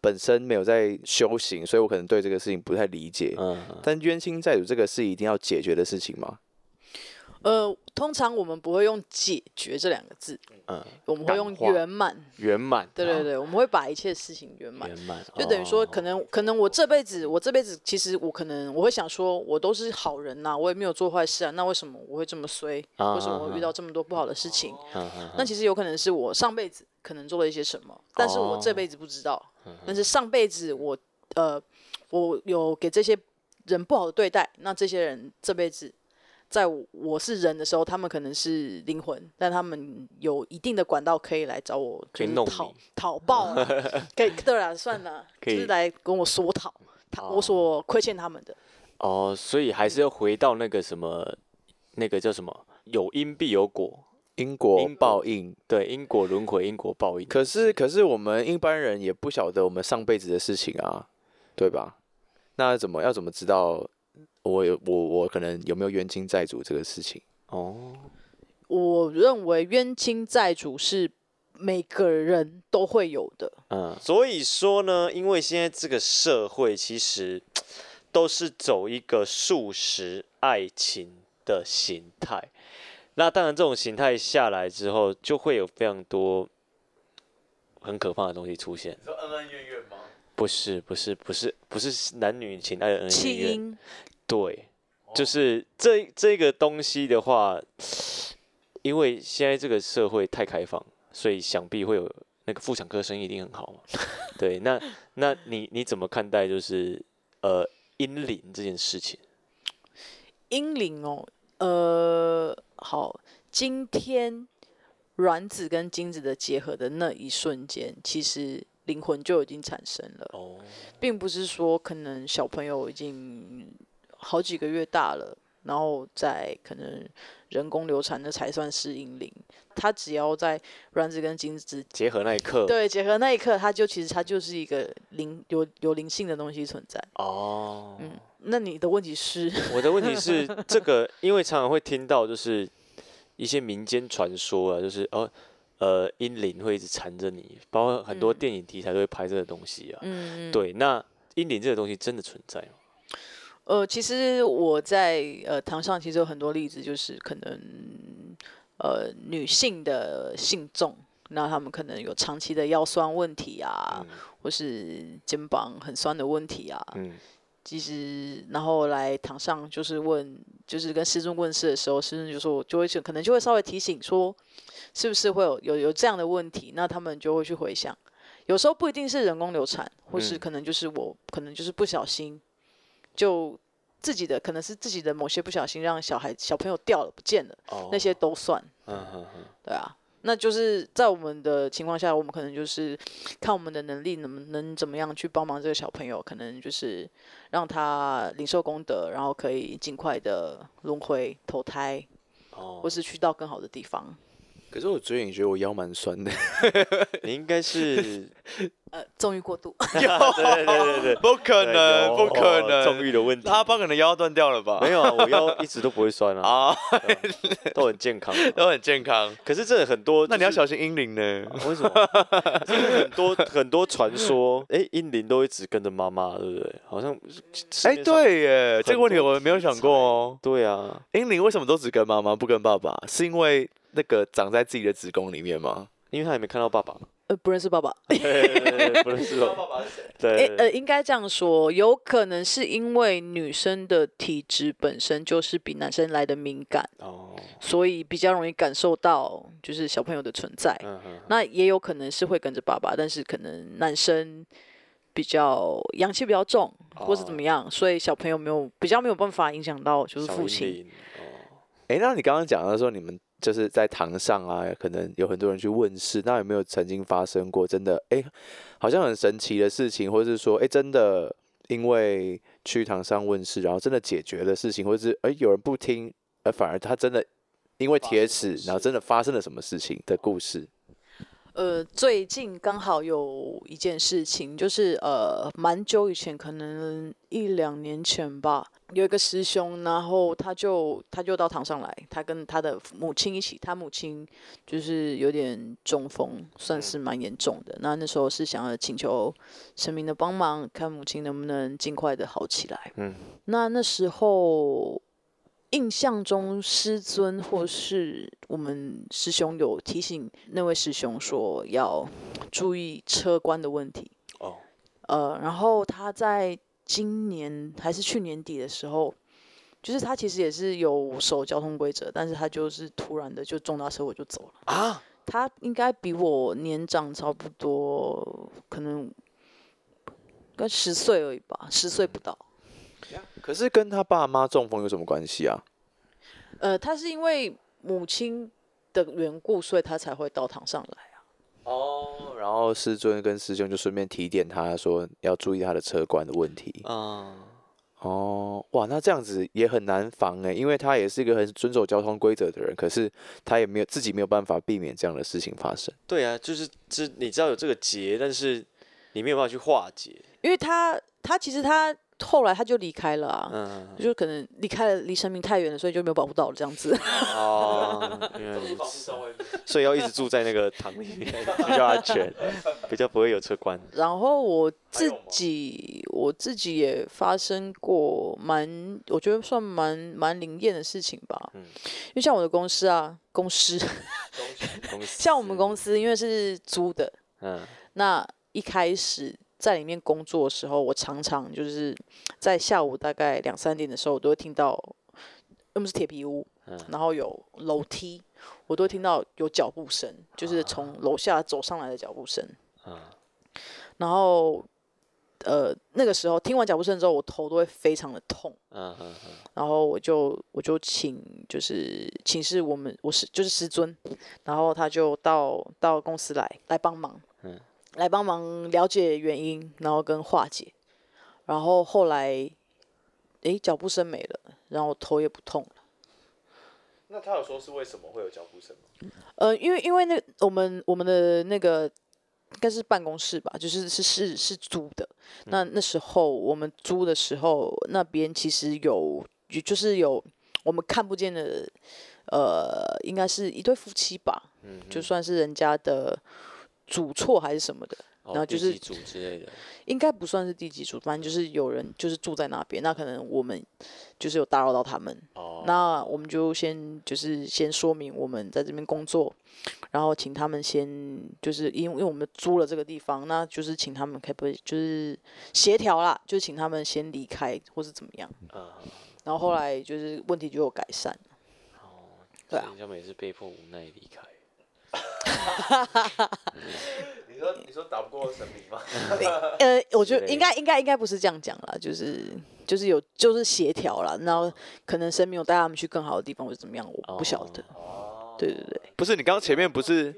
本身没有在修行，所以我可能对这个事情不太理解。嗯，但冤亲债主这个是一定要解决的事情吗？呃，通常我们不会用“解决”这两个字，嗯，我们会用“圆满”。圆满，对对对，我们会把一切事情圆满。圆满，就等于说，可能可能我这辈子，我这辈子其实我可能我会想说，我都是好人呐，我也没有做坏事啊，那为什么我会这么衰？为什么我会遇到这么多不好的事情？那其实有可能是我上辈子可能做了一些什么，但是我这辈子不知道。但是上辈子我呃，我有给这些人不好的对待，那这些人这辈子。在我是人的时候，他们可能是灵魂，但他们有一定的管道可以来找我，可以讨讨报，可以对了，算了，就是来跟我说讨，讨我所亏欠他们的。哦，所以还是要回到那个什么，那个叫什么？有因必有果，因果报应，对，因果轮回，因果报应。可是，可是我们一般人也不晓得我们上辈子的事情啊，对吧？那怎么要怎么知道？我有我我可能有没有冤亲债主这个事情？哦，我认为冤亲债主是每个人都会有的。嗯，所以说呢，因为现在这个社会其实都是走一个素食爱情的形态，那当然这种形态下来之后，就会有非常多很可怕的东西出现。说恩恩怨怨吗？不是，不是，不是，不是男女情爱的恩恩怨怨。对，就是这这个东西的话，因为现在这个社会太开放，所以想必会有。那个妇产科生意一定很好嘛？对，那那你你怎么看待就是呃阴灵这件事情？阴灵哦，呃，好，今天卵子跟精子的结合的那一瞬间，其实灵魂就已经产生了哦，并不是说可能小朋友已经好几个月大了，然后在可能。人工流产的才算是阴灵，它只要在卵子跟精子结合那一刻，对，结合那一刻，它就其实它就是一个灵有有灵性的东西存在。哦，嗯，那你的问题是？我的问题是 这个，因为常常会听到就是一些民间传说啊，就是哦呃阴灵会一直缠着你，包括很多电影题材都会拍这个东西啊。嗯，对，那阴灵这个东西真的存在吗？呃，其实我在呃堂上其实有很多例子，就是可能呃女性的信众，那他们可能有长期的腰酸问题啊，或是肩膀很酸的问题啊。嗯。其实然后来堂上就是问，就是跟师尊问事的时候，师尊就说我就会可能就会稍微提醒说，是不是会有有有这样的问题？那他们就会去回想，有时候不一定是人工流产，或是可能就是我可能就是不小心。就自己的可能是自己的某些不小心让小孩小朋友掉了不见了，那些都算。嗯嗯嗯，对啊，那就是在我们的情况下，我们可能就是看我们的能力能能怎么样去帮忙这个小朋友，可能就是让他领受功德，然后可以尽快的轮回投胎，或是去到更好的地方。可是我最近觉得我腰蛮酸的，你应该是呃纵欲过度。对对对对，不可能，不可能，纵欲的问题。他爸可能腰断掉了吧？没有啊，我腰一直都不会酸啊，啊，都很健康，都很健康。可是这很多，那你要小心阴灵呢？为什么？很多很多传说，哎，阴灵都一直跟着妈妈，对不对？好像，哎，对耶，这个问题我没有想过哦。对啊，阴灵为什么都只跟妈妈不跟爸爸？是因为？那个长在自己的子宫里面吗？因为他也没看到爸爸，呃，不认识爸爸，不认识爸爸是谁？对，呃，应该这样说，有可能是因为女生的体质本身就是比男生来的敏感哦，所以比较容易感受到就是小朋友的存在。那也有可能是会跟着爸爸，但是可能男生比较阳气比较重，或是怎么样，所以小朋友没有比较没有办法影响到就是父亲。哦，哎，那你刚刚讲的说你们。就是在堂上啊，可能有很多人去问事，那有没有曾经发生过真的哎，好像很神奇的事情，或者是说哎，真的因为去堂上问事，然后真的解决的事情，或者是哎有人不听，而反而他真的因为铁齿，然后真的发生了什么事情的故事？呃，最近刚好有一件事情，就是呃，蛮久以前，可能一两年前吧，有一个师兄，然后他就他就到堂上来，他跟他的母亲一起，他母亲就是有点中风，算是蛮严重的。那那时候是想要请求神明的帮忙，看母亲能不能尽快的好起来。嗯，那那时候。印象中，师尊或是我们师兄有提醒那位师兄说要注意车关的问题。哦，呃，然后他在今年还是去年底的时候，就是他其实也是有守交通规则，但是他就是突然的就重大车祸就走了。啊，他应该比我年长差不多，可能跟十岁而已吧，十岁不到。可是跟他爸妈中风有什么关系啊？呃，他是因为母亲的缘故，所以他才会到堂上来啊。哦，然后师尊跟师兄就顺便提点他说要注意他的车关的问题。啊，哦，哇，那这样子也很难防哎，因为他也是一个很遵守交通规则的人，可是他也没有自己没有办法避免这样的事情发生。对啊，就是这你知道有这个结，但是你没有办法去化解，因为他他其实他。后来他就离开了啊，嗯，就可能离开了，离生命太远了，所以就没有保护到这样子。哦，所以要一直住在那个堂里面比较安全，比较不会有车关。然后我自己，我自己也发生过蛮，我觉得算蛮蛮灵验的事情吧。嗯，因为像我的公司啊，公司，公司，像我们公司，因为是租的，嗯，那一开始。在里面工作的时候，我常常就是在下午大概两三点的时候，我都会听到，又不是铁皮屋，然后有楼梯，我都会听到有脚步声，就是从楼下走上来的脚步声。然后，呃，那个时候听完脚步声之后，我头都会非常的痛。嗯然后我就我就请就是请示我们我是就是师尊，然后他就到到公司来来帮忙。来帮忙了解原因，然后跟化解，然后后来，诶，脚步声没了，然后头也不痛了。那他有说是为什么会有脚步声吗？呃，因为因为那我们我们的那个应该是办公室吧，就是是是是租的。那那时候我们租的时候，那边其实有，就是有我们看不见的，呃，应该是一对夫妻吧，嗯，就算是人家的。主错还是什么的，然后就是主之类的，应该不算是地基组，反正就是有人就是住在那边，那可能我们就是有打扰到他们，哦，那我们就先就是先说明我们在这边工作，然后请他们先就是因为因为我们租了这个地方，那就是请他们可不可以就是协调啦，就请他们先离开或是怎么样，嗯，然后后来就是问题就有改善，哦，对啊，他们也是被迫无奈离开。你说你说打不过神明吗？呃，我觉得应该应该应该不是这样讲啦，就是就是有就是协调了，然后可能神明有带他们去更好的地方或者怎么样，我不晓得。哦，对对对，不是你刚刚前面不是？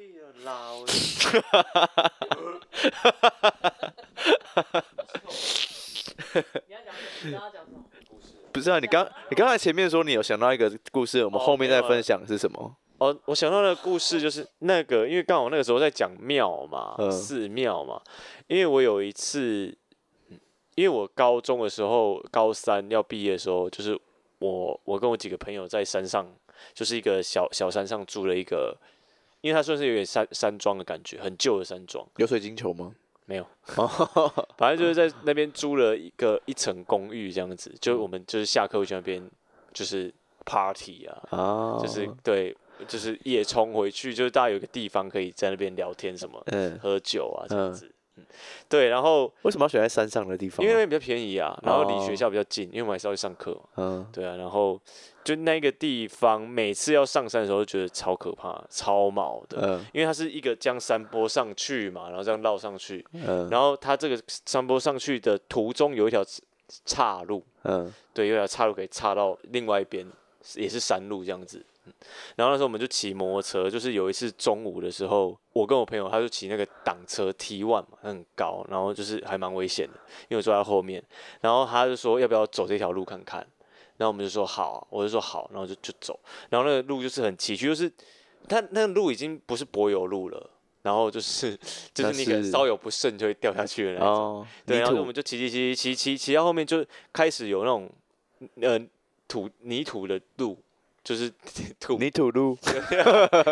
不是啊，你刚你刚才前面说你有想到一个故事，我们后面再分享是什么？哦，我想到的故事就是那个，因为刚好那个时候在讲庙嘛，寺庙嘛。因为我有一次，因为我高中的时候，高三要毕业的时候，就是我我跟我几个朋友在山上，就是一个小小山上住了一个，因为它算是有点山山庄的感觉，很旧的山庄。有水晶球吗？没有，反正就是在那边租了一个一层公寓这样子，就我们就是下课会去那边就是 party 啊，就是对。就是夜冲回去，就是大家有个地方可以在那边聊天什么，嗯，喝酒啊这样子，嗯，对。然后为什么要选在山上的地方？因为那边比较便宜啊，然后离学校比较近，因为我们还是要去上课，嗯，对啊。然后就那个地方，每次要上山的时候，都觉得超可怕、超毛的，嗯，因为它是一个将山坡上去嘛，然后这样绕上去，嗯，然后它这个山坡上去的途中有一条岔路，嗯，对，有一条岔路可以岔到另外一边，也是山路这样子。然后那时候我们就骑摩托车，就是有一次中午的时候，我跟我朋友他就骑那个挡车 T one 嘛，很高，然后就是还蛮危险的，因为我坐在后面。然后他就说要不要走这条路看看，然后我们就说好，我就说好，然后就就走。然后那个路就是很崎岖，就是他那个路已经不是柏油路了，然后就是就是那个稍有不慎就会掉下去的那种。对，然后我们就骑骑骑骑骑骑到后面就开始有那种呃土泥土的路。就是土泥土路，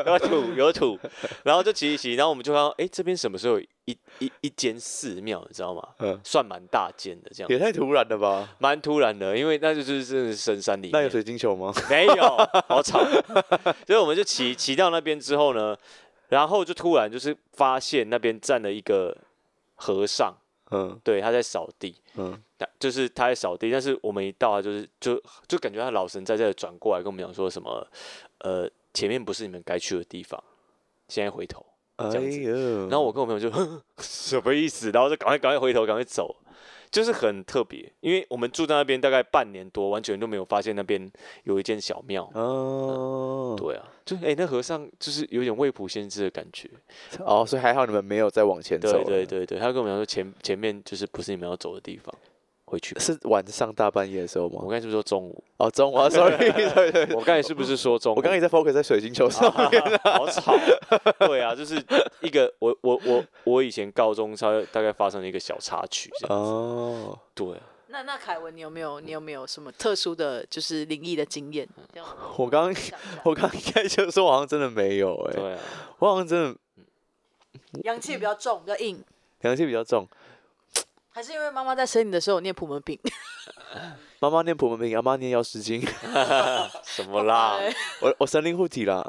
有土有土，然后就骑一骑，然后我们就看到，哎，这边什么时候一一一间寺庙，你知道吗？嗯，算蛮大间的，这样也太突然了吧？蛮突然的，因为那就是真的是深山里。那有水晶球吗？没有，好吵。所以我们就骑骑到那边之后呢，然后就突然就是发现那边站了一个和尚。嗯，对，他在扫地，嗯，就是他在扫地，但是我们一到啊，就是就就感觉他老神在这转过来跟我们讲说什么，呃，前面不是你们该去的地方，现在回头这样子，然后我跟我朋友就 什么意思，然后就赶快赶快回头赶快走。就是很特别，因为我们住在那边大概半年多，完全都没有发现那边有一间小庙。哦，对啊，就哎，那和尚就是有点未卜先知的感觉。哦，所以还好你们没有再往前走。对对对对，他跟我们讲说前前面就是不是你们要走的地方。回去是晚上大半夜的时候吗？我刚才是不是说中午？哦，中午，sorry，对对，我刚才是不是说中午？我刚才在 focus 在水晶球上面，好吵。对啊，就是一个我我我我以前高中稍微大概发生了一个小插曲。哦，对，那那凯文，你有没有你有没有什么特殊的就是灵异的经验？我刚我刚应该就说，我好像真的没有哎。对啊，我好像真的阳气比较重，比较硬。阳气比较重，还是因为妈妈在生你的时候念普门品？妈妈念普门品，阿妈念药师经。什么啦？我我神灵护体啦。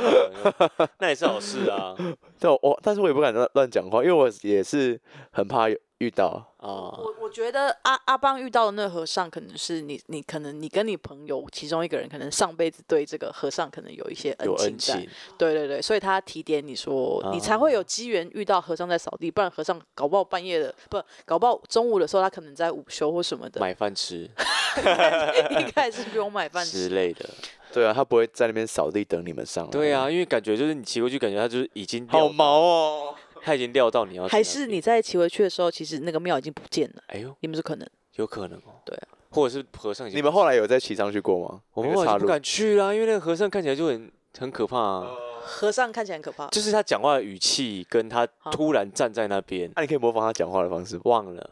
那也是好事啊。但，我但是我也不敢乱乱讲话，因为我也是很怕遇到。啊。我我觉得阿阿邦遇到的那和尚，可能是你你可能你跟你朋友其中一个人，可能上辈子对这个和尚可能有一些恩情在，对对对，所以他提点你说，你才会有机缘遇到和尚在扫地，不然和尚搞不好半夜的，不搞不好中午的时候他可能在午休或什么的。买饭吃，应该是不用买饭吃。之类的，对啊，他不会在那边扫地等你们上来，对啊，因为感觉就是你骑过去，感觉他就是已经好毛哦。他已经料到你要，还是你在骑回去的时候，其实那个庙已经不见了。哎呦，你们是可能，有可能哦。对啊，或者是和尚。你们后来有再骑上去过吗？我们后来不敢去啦，因为那个和尚看起来就很很可怕。啊。和尚看起来很可怕，就是他讲话的语气，跟他突然站在那边。那你可以模仿他讲话的方式。忘了，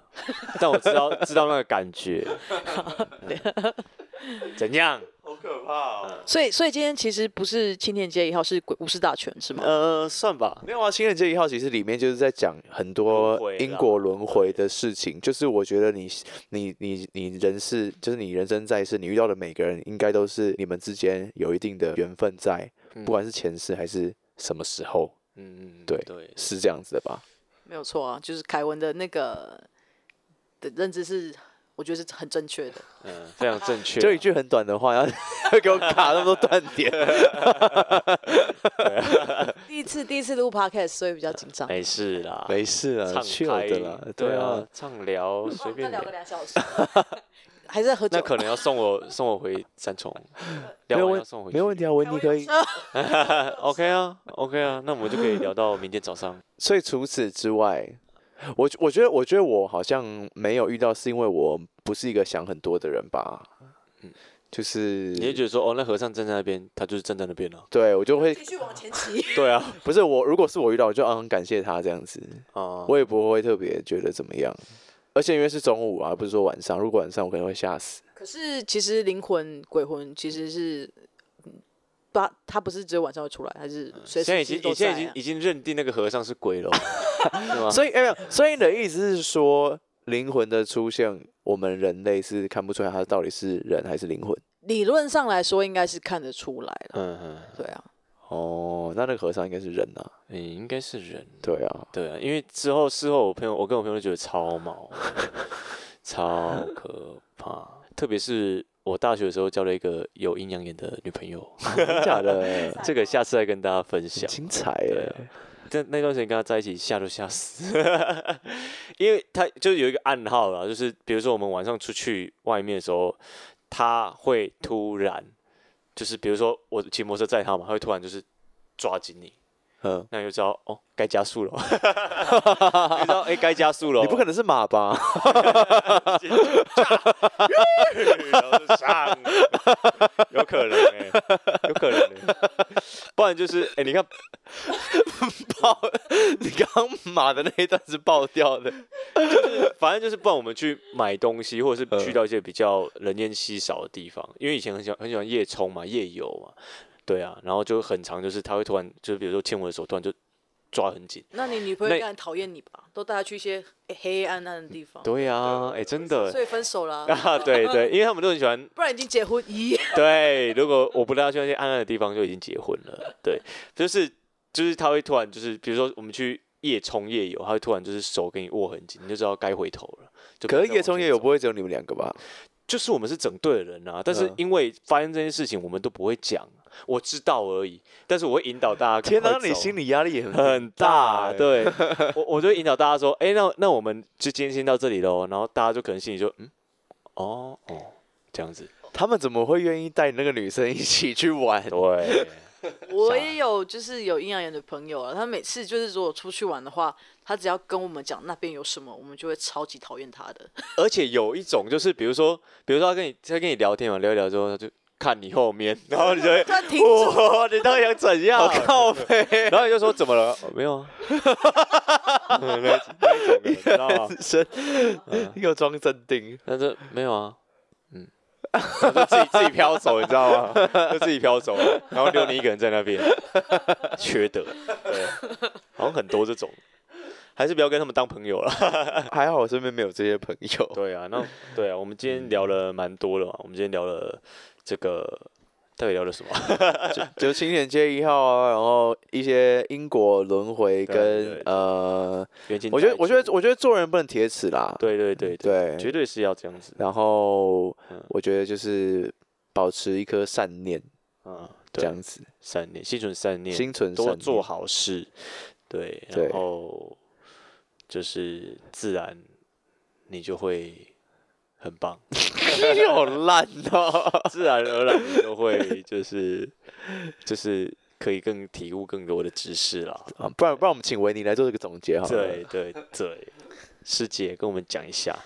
但我知道知道那个感觉。怎样？好可怕哦！所以，所以今天其实不是青田街一号，是鬼武士大全，是吗？呃，算吧。没有啊，青田街一号其实里面就是在讲很多因果轮回的事情。就是我觉得你、你、你、你人是，就是你人生在世，你遇到的每个人，应该都是你们之间有一定的缘分在，不管是前世还是什么时候。嗯嗯，对对，是这样子的吧？没有错啊，就是凯文的那个的认知是。我觉得是很正确的，嗯，非常正确。就一句很短的话，要 给我卡那么多断点。第一次第一次录 podcast，所以比较紧张。没事啦，没事啦，畅开的啦。对啊，畅聊，随便聊个两小时。还在喝酒？那可能要送我送我回三重。没有送回，没问题啊，文迪可以。OK 啊，OK 啊，那我们就可以聊到明天早上。所以除此之外。我我觉得，我觉得我好像没有遇到，是因为我不是一个想很多的人吧。嗯，就是你会觉得说，哦，那和尚站在那边，他就是站在那边了。对，我就会继续往前骑。对啊，不是我，如果是我遇到，我就很感谢他这样子。啊，我也不会特别觉得怎么样。而且因为是中午啊，不是说晚上，如果晚上我可能会吓死。可是其实灵魂、鬼魂其实是。他他不是只有晚上会出来，还是现在已经你现在已经已经认定那个和尚是鬼了，所以没有，所以你的意思是说，灵魂的出现，我们人类是看不出来他到底是人还是灵魂？理论上来说，应该是看得出来了。嗯嗯，对啊。哦，那那个和尚应该是人啊？嗯，应该是人。对啊，对啊，因为之后事后，我朋友我跟我朋友都觉得超毛，超可怕，特别是。我大学的时候交了一个有阴阳眼的女朋友，假的，这个下次再跟大家分享。精彩耶！在那段时间跟他在一起，吓都吓死，因为他就有一个暗号啦，就是比如说我们晚上出去外面的时候，他会突然，就是比如说我骑摩托车载他嘛，他会突然就是抓紧你。嗯，那你就知道哦，该加速了。你知道哎，该加速了。你不可能是马吧？上，有可能哎，有可能不然就是哎，你看 爆，你刚马的那一段是爆掉的，就是反正就是不然我们去买东西，或者是去到一些比较人烟稀少的地方，因为以前很喜欢很喜欢夜冲嘛，夜游嘛。对啊，然后就很长，就是他会突然，就是比如说牵我的手，突然就抓很紧。那你女朋友应该很讨厌你吧？都带她去一些黑暗暗的地方。对啊，哎，真的。所以分手了。啊，对对，因为他们都很喜欢。不然已经结婚咦？对，如果我不带她去那些暗暗的地方，就已经结婚了。对，就是就是他会突然就是，比如说我们去夜冲夜游，他会突然就是手给你握很紧，你就知道该回头了。就可是夜冲夜游不会只有你们两个吧？就是我们是整队的人啊，但是因为发生这件事情，我们都不会讲。我知道而已，但是我会引导大家。天哪，你心理压力很很大。对，我我就引导大家说，哎，那那我们就今天先到这里喽。然后大家就可能心里就，嗯，哦哦，这样子。他们怎么会愿意带那个女生一起去玩？对，我也有就是有阴阳眼的朋友啊，他每次就是如果出去玩的话，他只要跟我们讲那边有什么，我们就会超级讨厌他的。而且有一种就是，比如说，比如说他跟你他跟你聊天嘛，聊一聊之后他就。看你后面，然后你就会停住，哇，你到底想怎样？靠背，然后你就说怎么了？哦没有啊，那那一种的，你知道吗？身又装镇定，但是没有啊，嗯，就自己自己飘走，你知道吗？就自己飘走，然后留你一个人在那边，缺德，对，好像很多这种，还是不要跟他们当朋友了。还好我身边没有这些朋友。对啊，那对啊，我们今天聊了蛮多了嘛，我们今天聊了这个，到底聊了什么？就青年街一号啊，然后一些因果轮回跟呃，我觉得我觉得我觉得做人不能铁齿啦，对对对对绝对是要这样子。然后嗯。我觉得就是保持一颗善念，嗯，这，样子，善念，心存善念，心存善念。多做好事，对。然后就是自然你就会很棒，你好烂哦！自然而然你就会就是就是可以更体悟更多的知识啦。啊不然不然我们请维尼来做这个总结好了。对，对对，师姐跟我们讲一下，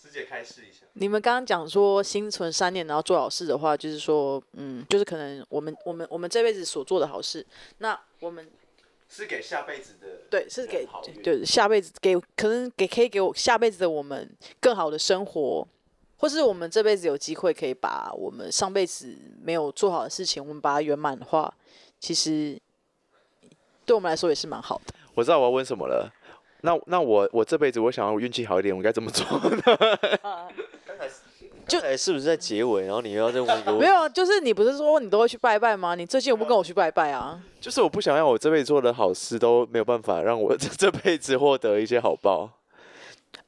师姐开示一下。你们刚刚讲说心存善念，然后做好事的话，就是说，嗯，就是可能我们我们我们这辈子所做的好事，那我们是给下辈子的对是给对下辈子给可能给可以给我下辈子的我们更好的生活，或是我们这辈子有机会可以把我们上辈子没有做好的事情，我们把它圆满的话，其实对我们来说也是蛮好的。我知道我要问什么了。那那我我这辈子我想要运气好一点，我该怎么做？就哎，是不是在结尾，然后你又要再问一个问题？没有啊，就是你不是说你都会去拜拜吗？你最近有不跟我去拜拜啊？就是我不想要我这辈子做的好事都没有办法让我这这辈子获得一些好报。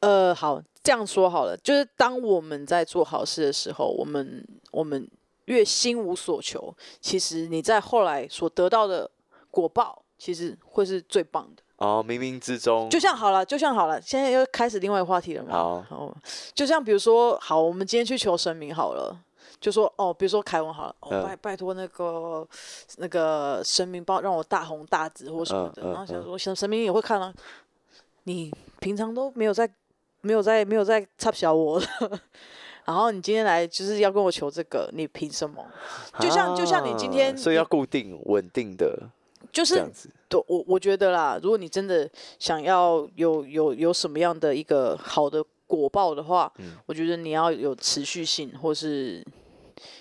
呃，好，这样说好了，就是当我们在做好事的时候，我们我们越心无所求，其实你在后来所得到的果报，其实会是最棒的。哦，冥冥之中，就像好了，就像好了，现在又开始另外一个话题了嘛。好就像比如说，好，我们今天去求神明好了。就说哦，比如说凯文好了，哦嗯拜拜托那个那个神明帮让我大红大紫或什么的，嗯嗯然后想说神神明也会看啊，你平常都没有在没有在没有在插小我的，然后你今天来就是要跟我求这个，你凭什么？就像就像你今天啊所以要固定稳定的就是。对我我觉得啦，如果你真的想要有有有什么样的一个好的果报的话，嗯我觉得你要有持续性，或是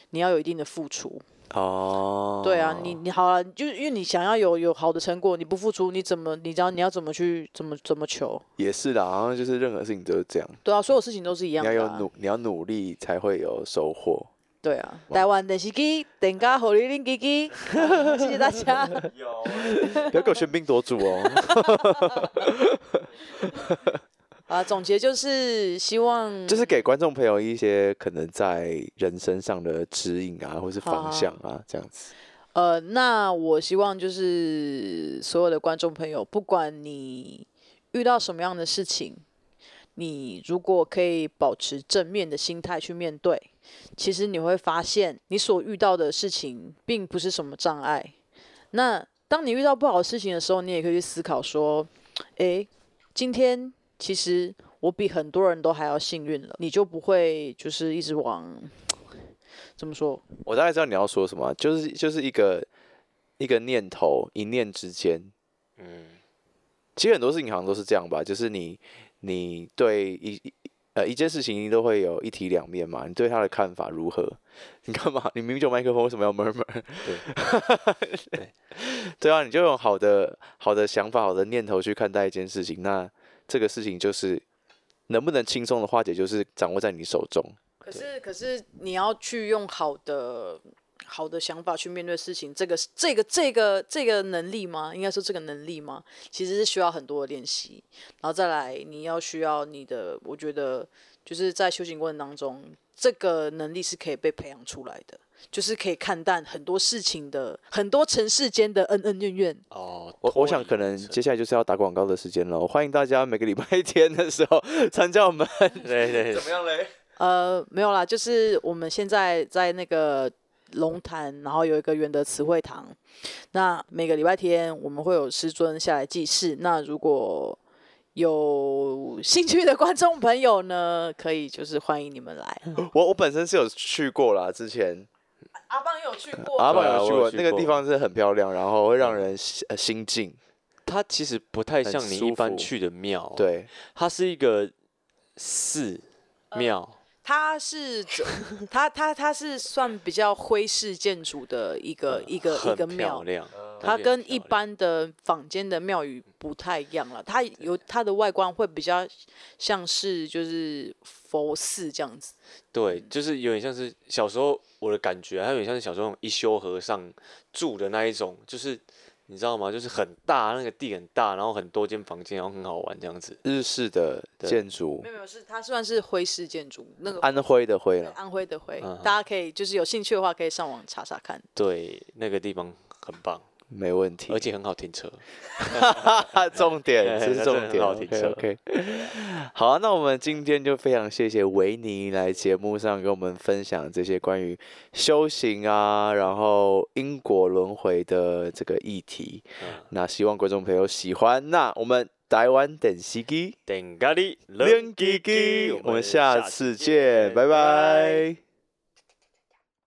你要有一定的付出。哦，对啊，你你好了，就是因为你想要有有好的成果，你不付出，你怎么你知道你要怎么去怎么怎么求？也是啦，好像就是任何事情都是这样，对啊，所有事情都是一样的、啊。要有努，你要努力才会有收获。对啊，台湾电视机，等家火力令机机，谢谢大家。不要给我喧宾夺主哦。啊，总结就是希望就是给观众朋友一些可能在人生上的指引啊，或是方向啊，这样子。呃，那我希望就是所有的观众朋友，不管你遇到什么样的事情，你如果可以保持正面的心态去面对，其实你会发现你所遇到的事情并不是什么障碍。那当你遇到不好的事情的时候，你也可以去思考说，诶，今天其实我比很多人都还要幸运了，你就不会就是一直往怎么说？我大概知道你要说什么，就是就是一个一个念头，一念之间。嗯，其实很多事情好像都是这样吧，就是你你对一一呃一件事情都会有一体两面嘛，你对他的看法如何？你干嘛？你明明就有麦克风，为什么要 murmur？对 对啊，你就用好的好的想法、好的念头去看待一件事情，那这个事情就是能不能轻松的化解，就是掌握在你手中。可是，可是你要去用好的、好的想法去面对事情，这个、这个、这个、这个能力吗？应该说这个能力吗？其实是需要很多的练习，然后再来，你要需要你的，我觉得就是在修行过程当中，这个能力是可以被培养出来的，就是可以看淡很多事情的很多尘世间的恩恩怨怨。哦，我我想可能接下来就是要打广告的时间了，欢迎大家每个礼拜天的时候 参加我们。对 对么样嘞？呃，没有啦，就是我们现在在那个龙潭，然后有一个圆德词汇堂。那每个礼拜天我们会有师尊下来祭祀。那如果有兴趣的观众朋友呢，可以就是欢迎你们来。我我本身是有去过啦，之前阿邦有去过，阿邦有去过，那个地方是很漂亮，然后会让人心呃心静。它其实不太像你一般去的庙，，对，它是一个寺庙，它是怎它它它是算比较徽式建筑的一个一个一个庙，它跟一般的坊间的庙宇不太一样了，它有它的外观会比较像是就是佛寺这样子。对，就是有点像是小时候我的感觉，它有点像是小时候一休和尚住的那一种，就是你知道吗？就是很大，那个地很大，然后很多间房间，然后很好玩这样子。日式的建筑没，有没有，是它算是徽式建筑，那个安徽的徽了。安徽的徽嗯，大家可以就是有兴趣的话可以上网查查看。对，那个地方很棒，没问题而，且很好停车。重点，这 是重点。好停车 OK，好啊，那我们今天就非常谢谢维尼来节目上跟我们分享这些关于修行啊，然后因果轮回的这个议题。嗯，那希望观众朋友喜欢。那我们台湾等西基，等咖喱，练基基，我们下次见，拜拜。